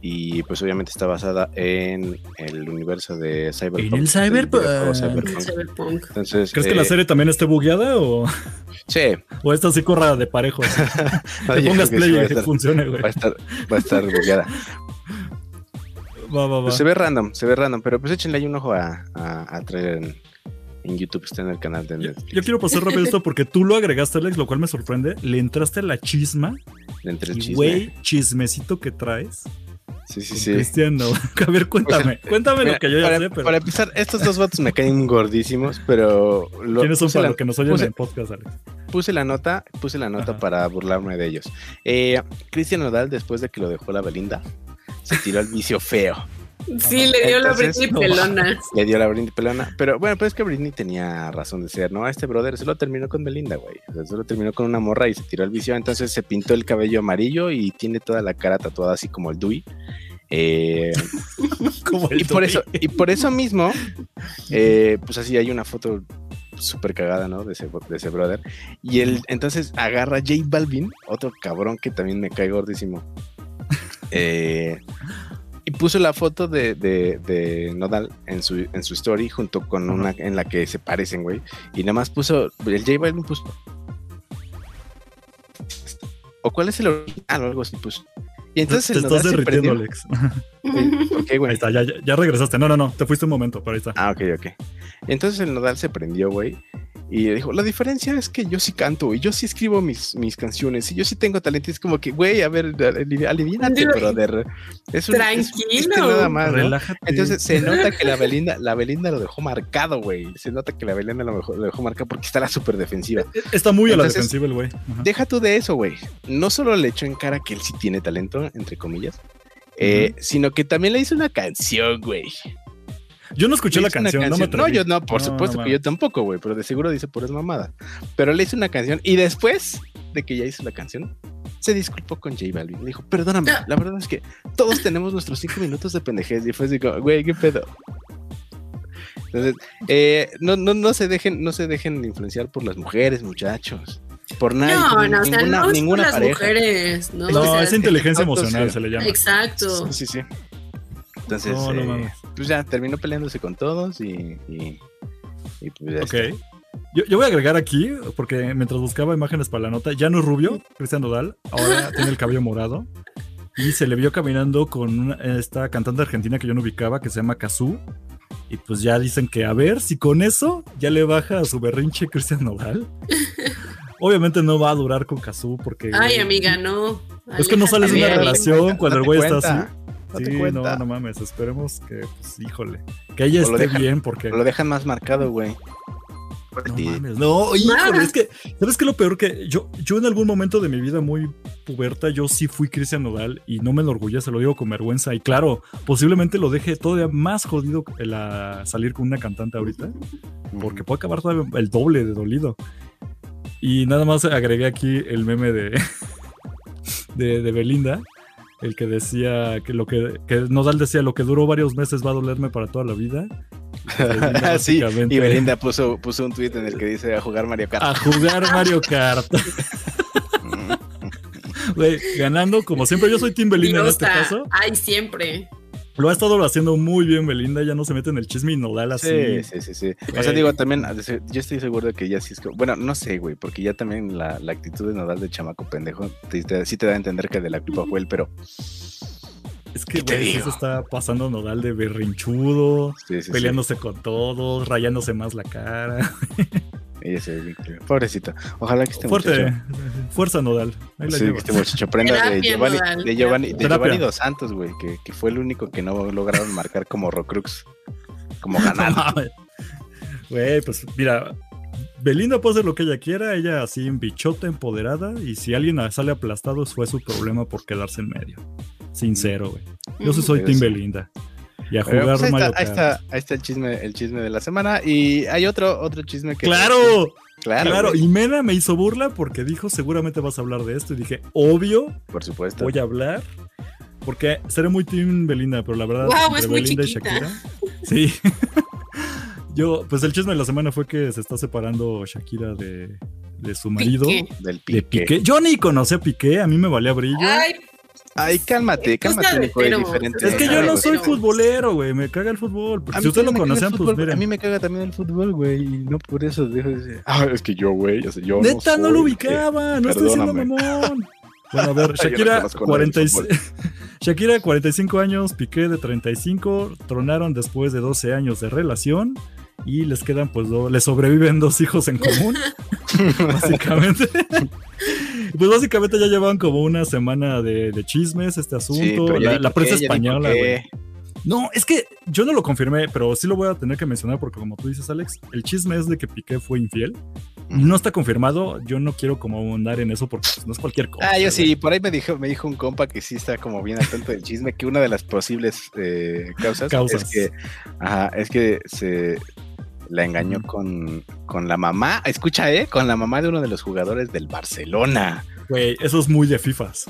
Y pues obviamente está basada en el universo de Cyberpunk. En el Cyberpunk. videojuego Cyberpunk. Cyberpunk. Entonces, ¿Crees que eh, la serie también esté bugueada o, Sí, o esta sí corra de parejo? así? No, Te pongas que sí play va a y que estar- funcione, güey. va a estar, va a estar bugueada. Va, va, va. Pues se ve random, se ve random, pero pues échenle ahí un ojo a, a, a trailer en, en YouTube, está en el canal de Yo, Netflix. yo quiero pasar rápido esto porque tú lo agregaste, Alex, lo cual me sorprende. Le entraste a la chisma. de entre el Y, chisme. güey, chismecito que traes. Sí, sí, sí. Cristiano. A ver, cuéntame. Cuéntame Mira, lo que yo ya para, sé, pero. para empezar, estos dos vatos me caen gordísimos, pero lo- ¿Quiénes son para los que nos oyen puse- en podcast, Alex? puse la nota, puse la nota Ajá. para burlarme de ellos. Eh, Cristian Nodal, después de que lo dejó la Belinda, se tiró al vicio feo. Sí, le dio la Entonces, Britney no pelona. Le dio la Britney pelona. Pero bueno, pues es que Britney tenía razón de ser, ¿no? Este brother solo terminó con Belinda, güey. O sea, solo terminó con una morra y se tiró al vicio. Entonces se pintó el cabello amarillo y tiene toda la cara tatuada así como el Dewey. Eh, Como el y por eso, y por eso mismo, eh, pues así hay una foto súper cagada, ¿no? De ese, de ese brother. Y él entonces agarra a J Balvin, otro cabrón que también me cae gordísimo. Eh, y puso la foto de, de, de Nodal en su, en su story junto con una en la que se parecen, güey. Y nada más puso, el J Balvin puso... ¿O cuál es el original o algo así puso? Y entonces te el estás derritiendo. Alex. ¿Por qué, güey? Ahí está, ya, ya, regresaste. No, no, no. Te fuiste un momento, pero ahí está. Ah, ok, ok. Entonces el Nodal se prendió, güey. Y dijo, la diferencia es que yo sí canto y yo sí escribo mis, mis canciones y yo sí tengo talento. Y es como que, güey, a ver, aliviánate, brother. Es un, Tranquilo. Es, nada más, ¿no? Relájate. Entonces se nota que la Belinda, la Belinda lo dejó marcado, güey. Se nota que la Belinda lo dejó, lo dejó marcado porque está la súper defensiva. Está muy a la defensiva el güey. Deja tú de eso, güey. No solo le echó en cara que él sí tiene talento, entre comillas, eh, sino que también le hizo una canción, güey. Yo no escuché la canción, no me atreví. yo no, por No, supuesto no que yo tampoco, güey, pero de seguro dice puras mamadas. Pero le hizo una canción y después de que ya hizo la canción, se disculpó con J Balvin. Le dijo, perdóname, Ah. la verdad es que todos tenemos nuestros cinco minutos de pendejez. Y fue así como, güey, qué pedo. Entonces, eh, no, no, no se dejen, no se dejen influenciar por las mujeres, muchachos. Por nadie. No, por no, o sea, ninguna, no es por ninguna las pareja. mujeres, ¿no? No, O sea, es inteligencia emocional, se le llama. Exacto. Sí, sí, sí. Entonces, No, no eh, pues ya terminó peleándose con todos y. y, y pues ya Ok. está. Yo, yo voy a agregar aquí, porque mientras buscaba imágenes para la nota, ya no es rubio, Cristian Nodal, ahora tiene el cabello morado. Y se le vio caminando con una- esta cantante argentina que yo no ubicaba, que se llama Kazú. Y pues ya dicen que a ver si con eso ya le baja a su berrinche Cristian Nodal. Obviamente no va a durar con Kazú porque... Ay, amiga, no. Es que no sales de una relación cuando el güey está así. Date sí, no, cuenta. no mames, esperemos que, pues, híjole, que ella O lo esté dejan- bien porque... Lo dejan más marcado, güey. No Sí. mames, no, híjole, es que, ¿sabes qué es lo peor? Que yo, yo en algún momento de mi vida muy puberta, yo sí fui Cristian Nodal y no me enorgullece, lo digo con vergüenza. Y claro, posiblemente lo deje todavía más jodido el a salir con una cantante ahorita, porque puede acabar todavía el doble de dolido. Y nada más agregué aquí el meme de, de, de Belinda, el que decía que lo que, que Nodal decía, lo que duró varios meses va a dolerme para toda la vida. Belinda sí, y Belinda puso, puso un tweet en el que dice a jugar Mario Kart. a jugar Mario Kart. Ganando como siempre. Yo soy Team Belinda en este caso. Ay, siempre. Lo ha estado haciendo muy bien Belinda. Ya no se mete en el chisme y nodal así. Sí, sí, sí, sí. O sea, digo, también, yo estoy seguro de que ya sí es como, bueno, no sé, güey, porque ya también la, la actitud de Nodal de chamaco pendejo, te- te- sí te da a entender que de la culpa fue él, pero Es que ¿Qué te güey, se está pasando nodal de berrinchudo, sí, sí, sí. peleándose con todos, rayándose más la cara. Ella se. Pobrecito. Ojalá que este Fuerte, muchacho, fuerza nodal. Ahí la sí, que este muchacho aprenda de Giovanni, de Giovanni, de terapia. Giovanni Dos Santos, güey, que, que fue el único que no lograron marcar como Rocrux, como mames. Güey, pues mira, Belinda puede hacer lo que ella quiera, ella así en bichota, empoderada, y si alguien sale aplastado fue su problema por quedarse en medio. Sincero, güey. Yo sí soy sí. Belinda. Y a Pero, jugar pues, ahí, Mario está, ahí, está, ahí está el chisme, el chisme de la semana. Y hay otro, otro chisme que. ¡Claro! Claro, Claro, güey, y Mena me hizo burla porque dijo seguramente vas a hablar de esto. Y dije, obvio, por supuesto. voy a hablar. Porque seré muy Team Belinda, pero la verdad, entre es muy Belinda y chiquita. Shakira. Sí. Yo, pues el chisme de la semana fue que se está separando Shakira de, de su marido. Piqué. Del De pique. Piqué. Yo ni conocí a Piqué, a mí me valía brillo. Ay, Ay, cálmate, cálmate, Nico, es diferente. es que yo no soy futbolero, güey. Me caga el fútbol. Si ustedes lo el pues miren. A mí me caga también el fútbol, güey, y no por eso dejo de decir, ah, es que yo, güey, o sea, yo Neta, no, soy lo que- ubicaba, no estoy diciendo Perdóname. mamón. Bueno, a ver, no Shakira, conozco nada de 46 Shakira, 45 años, Piqué de 35, tronaron después de 12 años de relación y les quedan, pues, do- les sobreviven dos hijos en común, básicamente. pues básicamente ya llevan como una semana de, de chismes este asunto. Sí, la, prensa qué, española, güey. No, es que yo no lo confirmé, pero sí lo voy a tener que mencionar porque como tú dices, Alex, el chisme es de que Piqué fue infiel. No está confirmado, yo no quiero como andar en eso porque pues, no es cualquier cosa. Ah, yo sí, por ahí me dijo, me dijo un compa que sí está como bien al tanto del chisme, que una de las posibles eh, causas, Causas. es que, ajá, es que se la engañó con, con la mamá, escucha, eh, con la mamá de uno de los jugadores del Barcelona. Güey, eso es muy de FIFAs.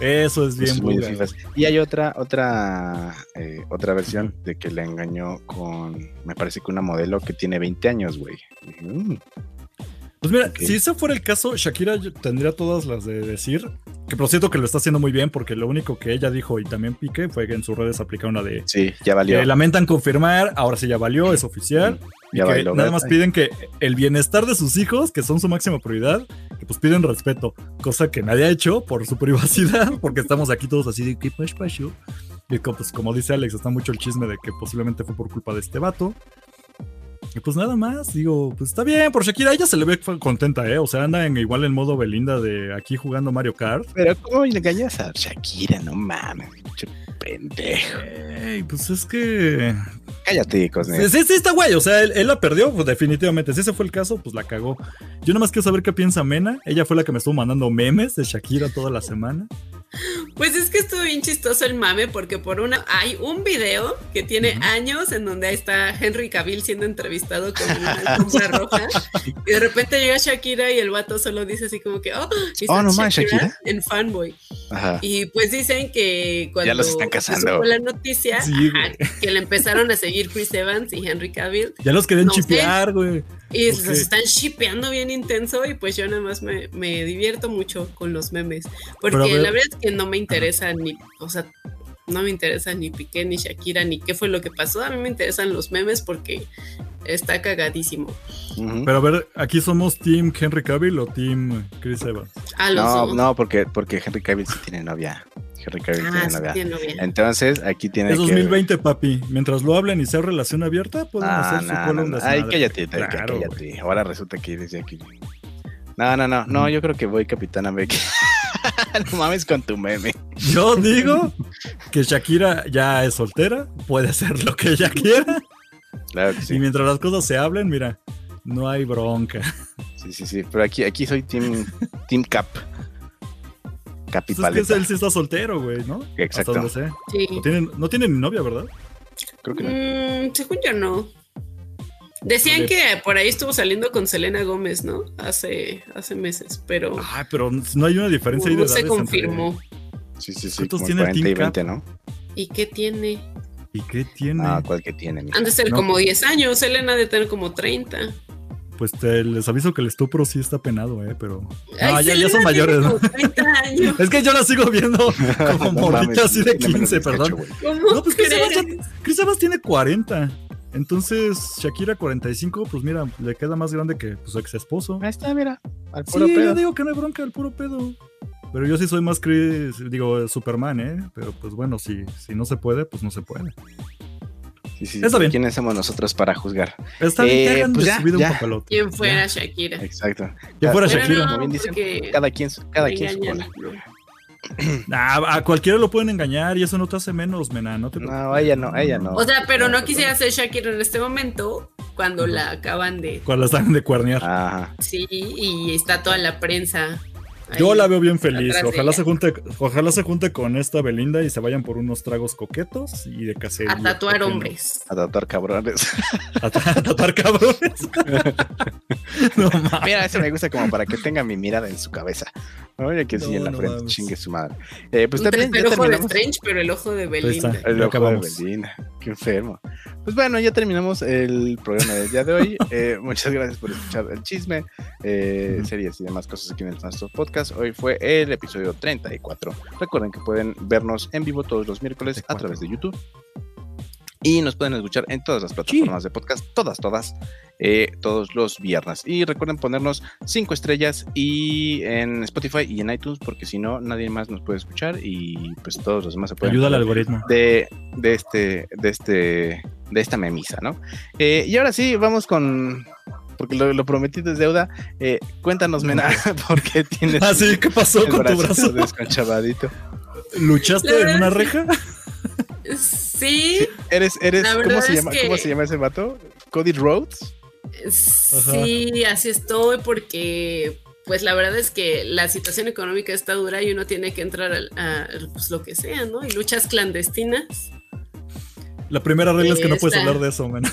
Eso es bien muy vulgar. fifas. Y hay otra, otra, eh, otra versión de que la engañó con, me parece que una modelo que tiene 20 años, güey. "Mm, Pues mira, si ese fuera el caso, Shakira tendría todas las de decir. Que por cierto que lo está haciendo muy bien, porque lo único que ella dijo y también Piqué fue que en sus redes aplica una de. Sí, ya valió. lamentan confirmar, ahora sí ya valió, es oficial. Y Ya bailó, nada más piden que el bienestar de sus hijos, que son su máxima prioridad, que pues piden respeto, cosa que nadie ha hecho por su privacidad, porque estamos aquí todos así de ¿qué pas- pasó?". Y pues, como dice Alex, está mucho el chisme de que posiblemente fue por culpa de este vato. Y pues nada más, digo, pues está bien, por Shakira, ella se le ve contenta, ¿eh? O sea, anda en, igual en modo Belinda de aquí jugando Mario Kart. Pero ¿cómo le engañas a Shakira? No mames, pinche pendejo. Ey, pues es que. Cállate, Cosne. Sí, sí, está guay. O sea, él, él la perdió, pues definitivamente. Si ese fue el caso, pues la cagó. Yo nada más quiero saber qué piensa Mena. Ella fue la que me estuvo mandando memes de Shakira toda la semana. Pues es que estuvo bien chistoso el mame porque por una hay un video que tiene años en donde ahí está Henry Cavill siendo entrevistado con una alfombra roja y de repente llega Shakira y el vato solo dice así como que oh, Oh, no Shakira. en fanboy Ajá. y pues dicen que cuando Ya los están casando. la noticia Sí, ajá, que le empezaron a seguir Chris Evans y Henry Cavill Ya los querían No chipear, güey. Y Ok. los están shipeando bien intenso y pues yo nada más me, me divierto mucho con los memes. Porque ver- la verdad es que no me interesa ni, o sea, no me interesa ni Piqué, ni Shakira, ni qué fue lo que pasó. A mí me interesan los memes porque está cagadísimo. Pero a ver, aquí somos Team Henry Cavill o Team Chris Evans. A los No, dos. no, porque, porque Henry Cavill sí tiene novia. Henry Cavill Ah, tiene sí, novia. tiene novia. Entonces, aquí tiene Es que... 2020, papi. Mientras lo hablen y sea relación abierta, pueden Ah, hacer su no, cola no, un no. desmadre. Ay, cállate, Claro, cállate. Ahora resulta que de aquí. No, no, no, no, yo creo que voy Capitana Becky. no mames con tu meme. Yo digo que Shakira ya es soltera, puede hacer lo que ella quiera. Claro que Y sí. mientras las cosas se hablen, mira, no hay bronca. Sí, sí, sí. Pero aquí, aquí soy Team, team Cap. Pues es que Capipaleta. él sí está soltero, güey, ¿no? Exacto. Hasta donde sé. Sí. No tiene, no tiene ni novia, ¿verdad? Creo que no. Mm, según yo no. Decían que por ahí estuvo saliendo con Selena Gómez, ¿no? Hace, hace meses, pero Ay, pero no hay una diferencia ahí de no se entre- confirmó. Sí, sí, sí. ¿Cuántos tiene 40 y Team 20, ¿no? ¿Y qué tiene? ¿Y qué tiene? Ah, ¿cuál que tiene? mija? Han de ser No. como 10 años, Selena ha de tener como 30. Pues te- les aviso que el estupro sí está penado, ¿eh? Pero. Ay, Ah, ya, ya son mayores, ¿no? como 30 años. Es que yo la sigo viendo como No morrita así de tiene menos 15, 18, perdón. ¿Cómo No, pues Chris Evans, Chris Evans tiene 40. Entonces, Shakira 45, pues mira, le queda más grande que pues, su ex esposo. Ahí está, mira. Al Sí, puro yo pedo. digo que no hay bronca, el puro pedo. Pero yo sí soy más Chris, digo, Superman, ¿eh? Pero pues bueno, si, si no se puede, pues no se puede. Sí, sí, Está bien. ¿Quiénes somos nosotros para juzgar? Está bien Eh, pues ya, un papelote. ¿Quién fuera. Shakira? Exacto. Que fuera Pero Shakira. no, Como bien dicen, Cada quien, su- cada quien su cola. Ah, a cualquiera lo pueden engañar y eso no te hace menos, mena. No te No, ella no, ella no. O sea, pero no quisiera ser Shakira en este momento cuando la acaban de... Cuando las dan de cuernear. Ajá. Sí, y está toda la prensa. Yo la veo bien feliz. de Ojalá se junte, ojalá se junte con esta Belinda y se vayan por unos tragos coquetos y de cacería. A tatuar hombres. A tatuar cabrones. A, ta- a tatuar cabrones. no. Mira, eso me gusta como para que tenga mi mirada en su cabeza. Oye, que sí No, en la no frente, mames. chingue su madre. Eh, pues también ya tercer ojo de terminamos. Strange, pero el ojo de Belinda. está. El ojo de. Belinda. Qué enfermo. Pues bueno, ya terminamos el programa del día de hoy. Eh, muchas gracias por escuchar el chisme, eh, series y demás cosas aquí en el Fans Podcast. Hoy fue el episodio 34. Recuerden que pueden vernos en vivo todos los miércoles a través de YouTube. Y nos pueden escuchar en todas las plataformas de podcast, todas, todas, eh, todos los viernes. Y recuerden ponernos cinco estrellas y en Spotify y en iTunes, porque si no, nadie más nos puede escuchar y pues todos los demás se pueden Ayuda al algoritmo. de, de este, de este, de esta memisa, ¿no? Eh, y ahora sí, vamos con, porque lo, lo prometido es deuda. Eh, cuéntanos, Mena, ¿por qué tienes Ah, sí, ¿qué pasó el con tu brazo? desconchavadito? ¿Luchaste en una reja? Sí, ¿Eres, eres, ¿cómo se llama, que- cómo se llama ese vato? ¿Cody Rhodes? sí, así estoy porque pues la verdad es que la situación económica está dura y uno tiene que entrar a, pues, lo que sea, ¿no? Y luchas clandestinas. La primera regla es que no puedes hablar de eso, man.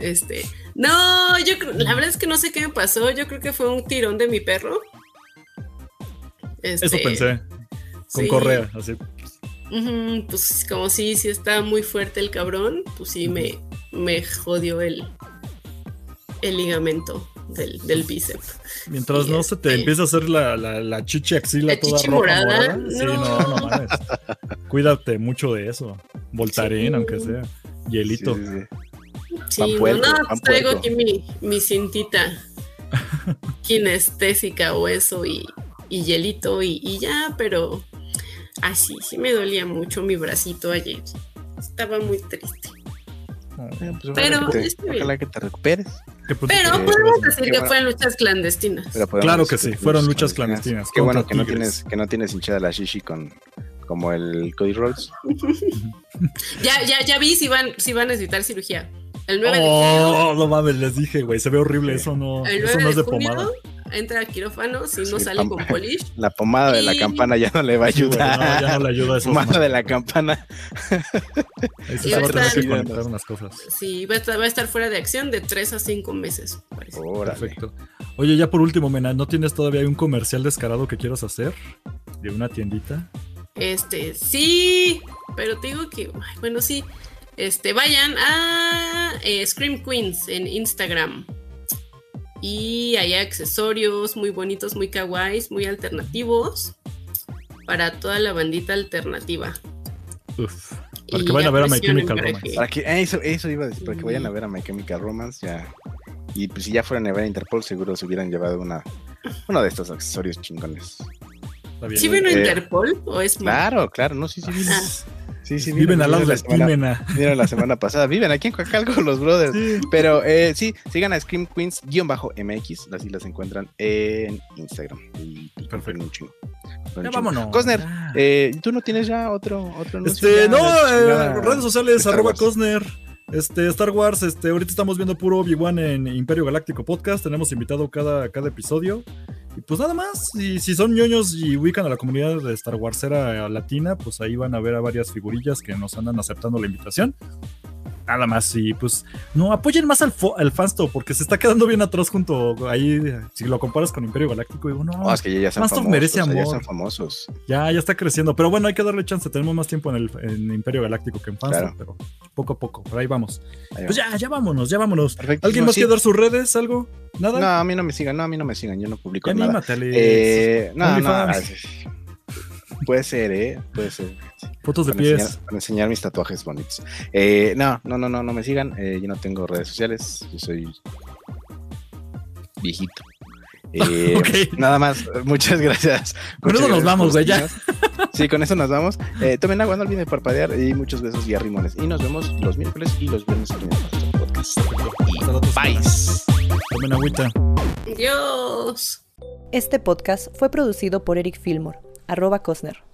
Este, no, yo creo, la verdad es que no sé qué me pasó. Yo creo que fue un tirón de mi perro. Este, Eso pensé. Con sí. correa, así. Pues como sí, sí está muy fuerte el cabrón, pues sí me, me jodió el, el ligamento del, del bíceps. Mientras Y no se te este- empiece a hacer la, la, la chichi axila La toda chichi roja, morada, morada. Sí, no. no, no mames. Cuídate mucho de eso. Voltaren, Sí. aunque sea. Hielito. Sí, sí, no, no, pues traigo puerco. aquí mi, mi cintita kinestésica o eso y, y hielito y, y ya, pero así, sí me dolía mucho mi bracito ayer. Estaba muy triste. Eh, pues, Pero ojalá que te- está bien. ojalá que te recuperes. Que, pues, Pero Eh, podemos qué decir que bueno. fueron luchas clandestinas. Claro que sí, fueron luchas clandestinas Qué bueno que no tienes, que no tienes hinchada la shishi con como el Cody Rhodes. Ya, ya, ya vi si van, si van a necesitar cirugía. El 9 de junio. Oh, no mames, les dije, güey, se ve horrible, eso no, El eso 9 no es de de junio pomada. entra a quirófano si no Sí, sale pam- con polish. La pomada de la Y- campana ya no le va a Sí, güey, ayudar. no, ya no le ayuda a pomada de la campana. Ahí sí Y se va a tener que conectar unas cosas. Sí, va a, estar, va a estar fuera de acción de 3 a 5 meses. parece. Órale. Perfecto. Oye, ya por último, Mena, ¿no tienes todavía un comercial descarado que quieras hacer? De una tiendita. Este, sí, pero te digo que, ay, bueno, sí. Este, vayan a eh, Scream Queens en Instagram. Y hay accesorios muy bonitos, muy kawaiis, muy alternativos. Para toda la bandita alternativa. Uf. Para que vayan a ver a My Chemical Romance. Para que, eso, eso iba a decir, para que vayan a ver a My Chemical Romance ya. Y pues si ya fueran a ver a Interpol, seguro se hubieran llevado una, uno de estos accesorios chingones. ¿Sí vino Eh, Interpol o es Claro, claro, no, sí, sí, vino. Ah. Sí, sí, Viven al lado de la Mena. Vinieron la semana pasada. Viven aquí en Coacalco los brothers. Sí. Pero eh, sí, sigan a Scream Queens MX, así las encuentran en Instagram. Y, y compren un chingo. Ya vámonos. Cosner, eh, ¿tú no tienes ya otro, otro? Este, no, eh, redes sociales, arroba. Cosner. Este, Star Wars, este, ahorita estamos viendo puro Obi-Wan en Imperio Galáctico Podcast. Tenemos invitado cada, cada episodio. Y pues nada más, y si son ñoños y ubican a la comunidad de Star Warsera latina, pues ahí van a ver a varias figurillas que nos andan aceptando la invitación. Nada más, y pues no apoyen más al, al Fansto, porque se está quedando bien atrás junto ahí. Si lo comparas con Imperio Galáctico, digo, no, No, es que ya, ya famosos. merece ya amor. son famosos. ya, ya está creciendo. Pero bueno, hay que darle chance. Tenemos más tiempo en el en Imperio Galáctico que en Fansto, Claro. pero poco a poco. Por ahí vamos. Ahí Pues ya, ya vámonos, ya vámonos. Perfecto. ¿Alguien más Sí. quiere dar sus redes? ¿Algo? ¿Nada? No, a mí no me sigan, no, a mí no me sigan, yo no publico Ya nada. anímate. Eh, no, no. Puede ser, eh, puede ser. Fotos de Para pies. enseñar, para enseñar mis tatuajes bonitos. Eh, no, no, no, no, no me sigan. eh, yo no tengo redes sociales. Yo soy viejito. Eh, Ok. Nada más. Muchas gracias. Con Muchas eso nos vamos, güey, ya. Sí, con eso nos vamos. Eh, tomen agua, no olviden parpadear y muchos besos y arrimones. Y nos vemos los miércoles y los viernes en el podcast. Bye. Tomen agüita. Dios. Este podcast fue producido por Eric Fillmore, arroba Cosner.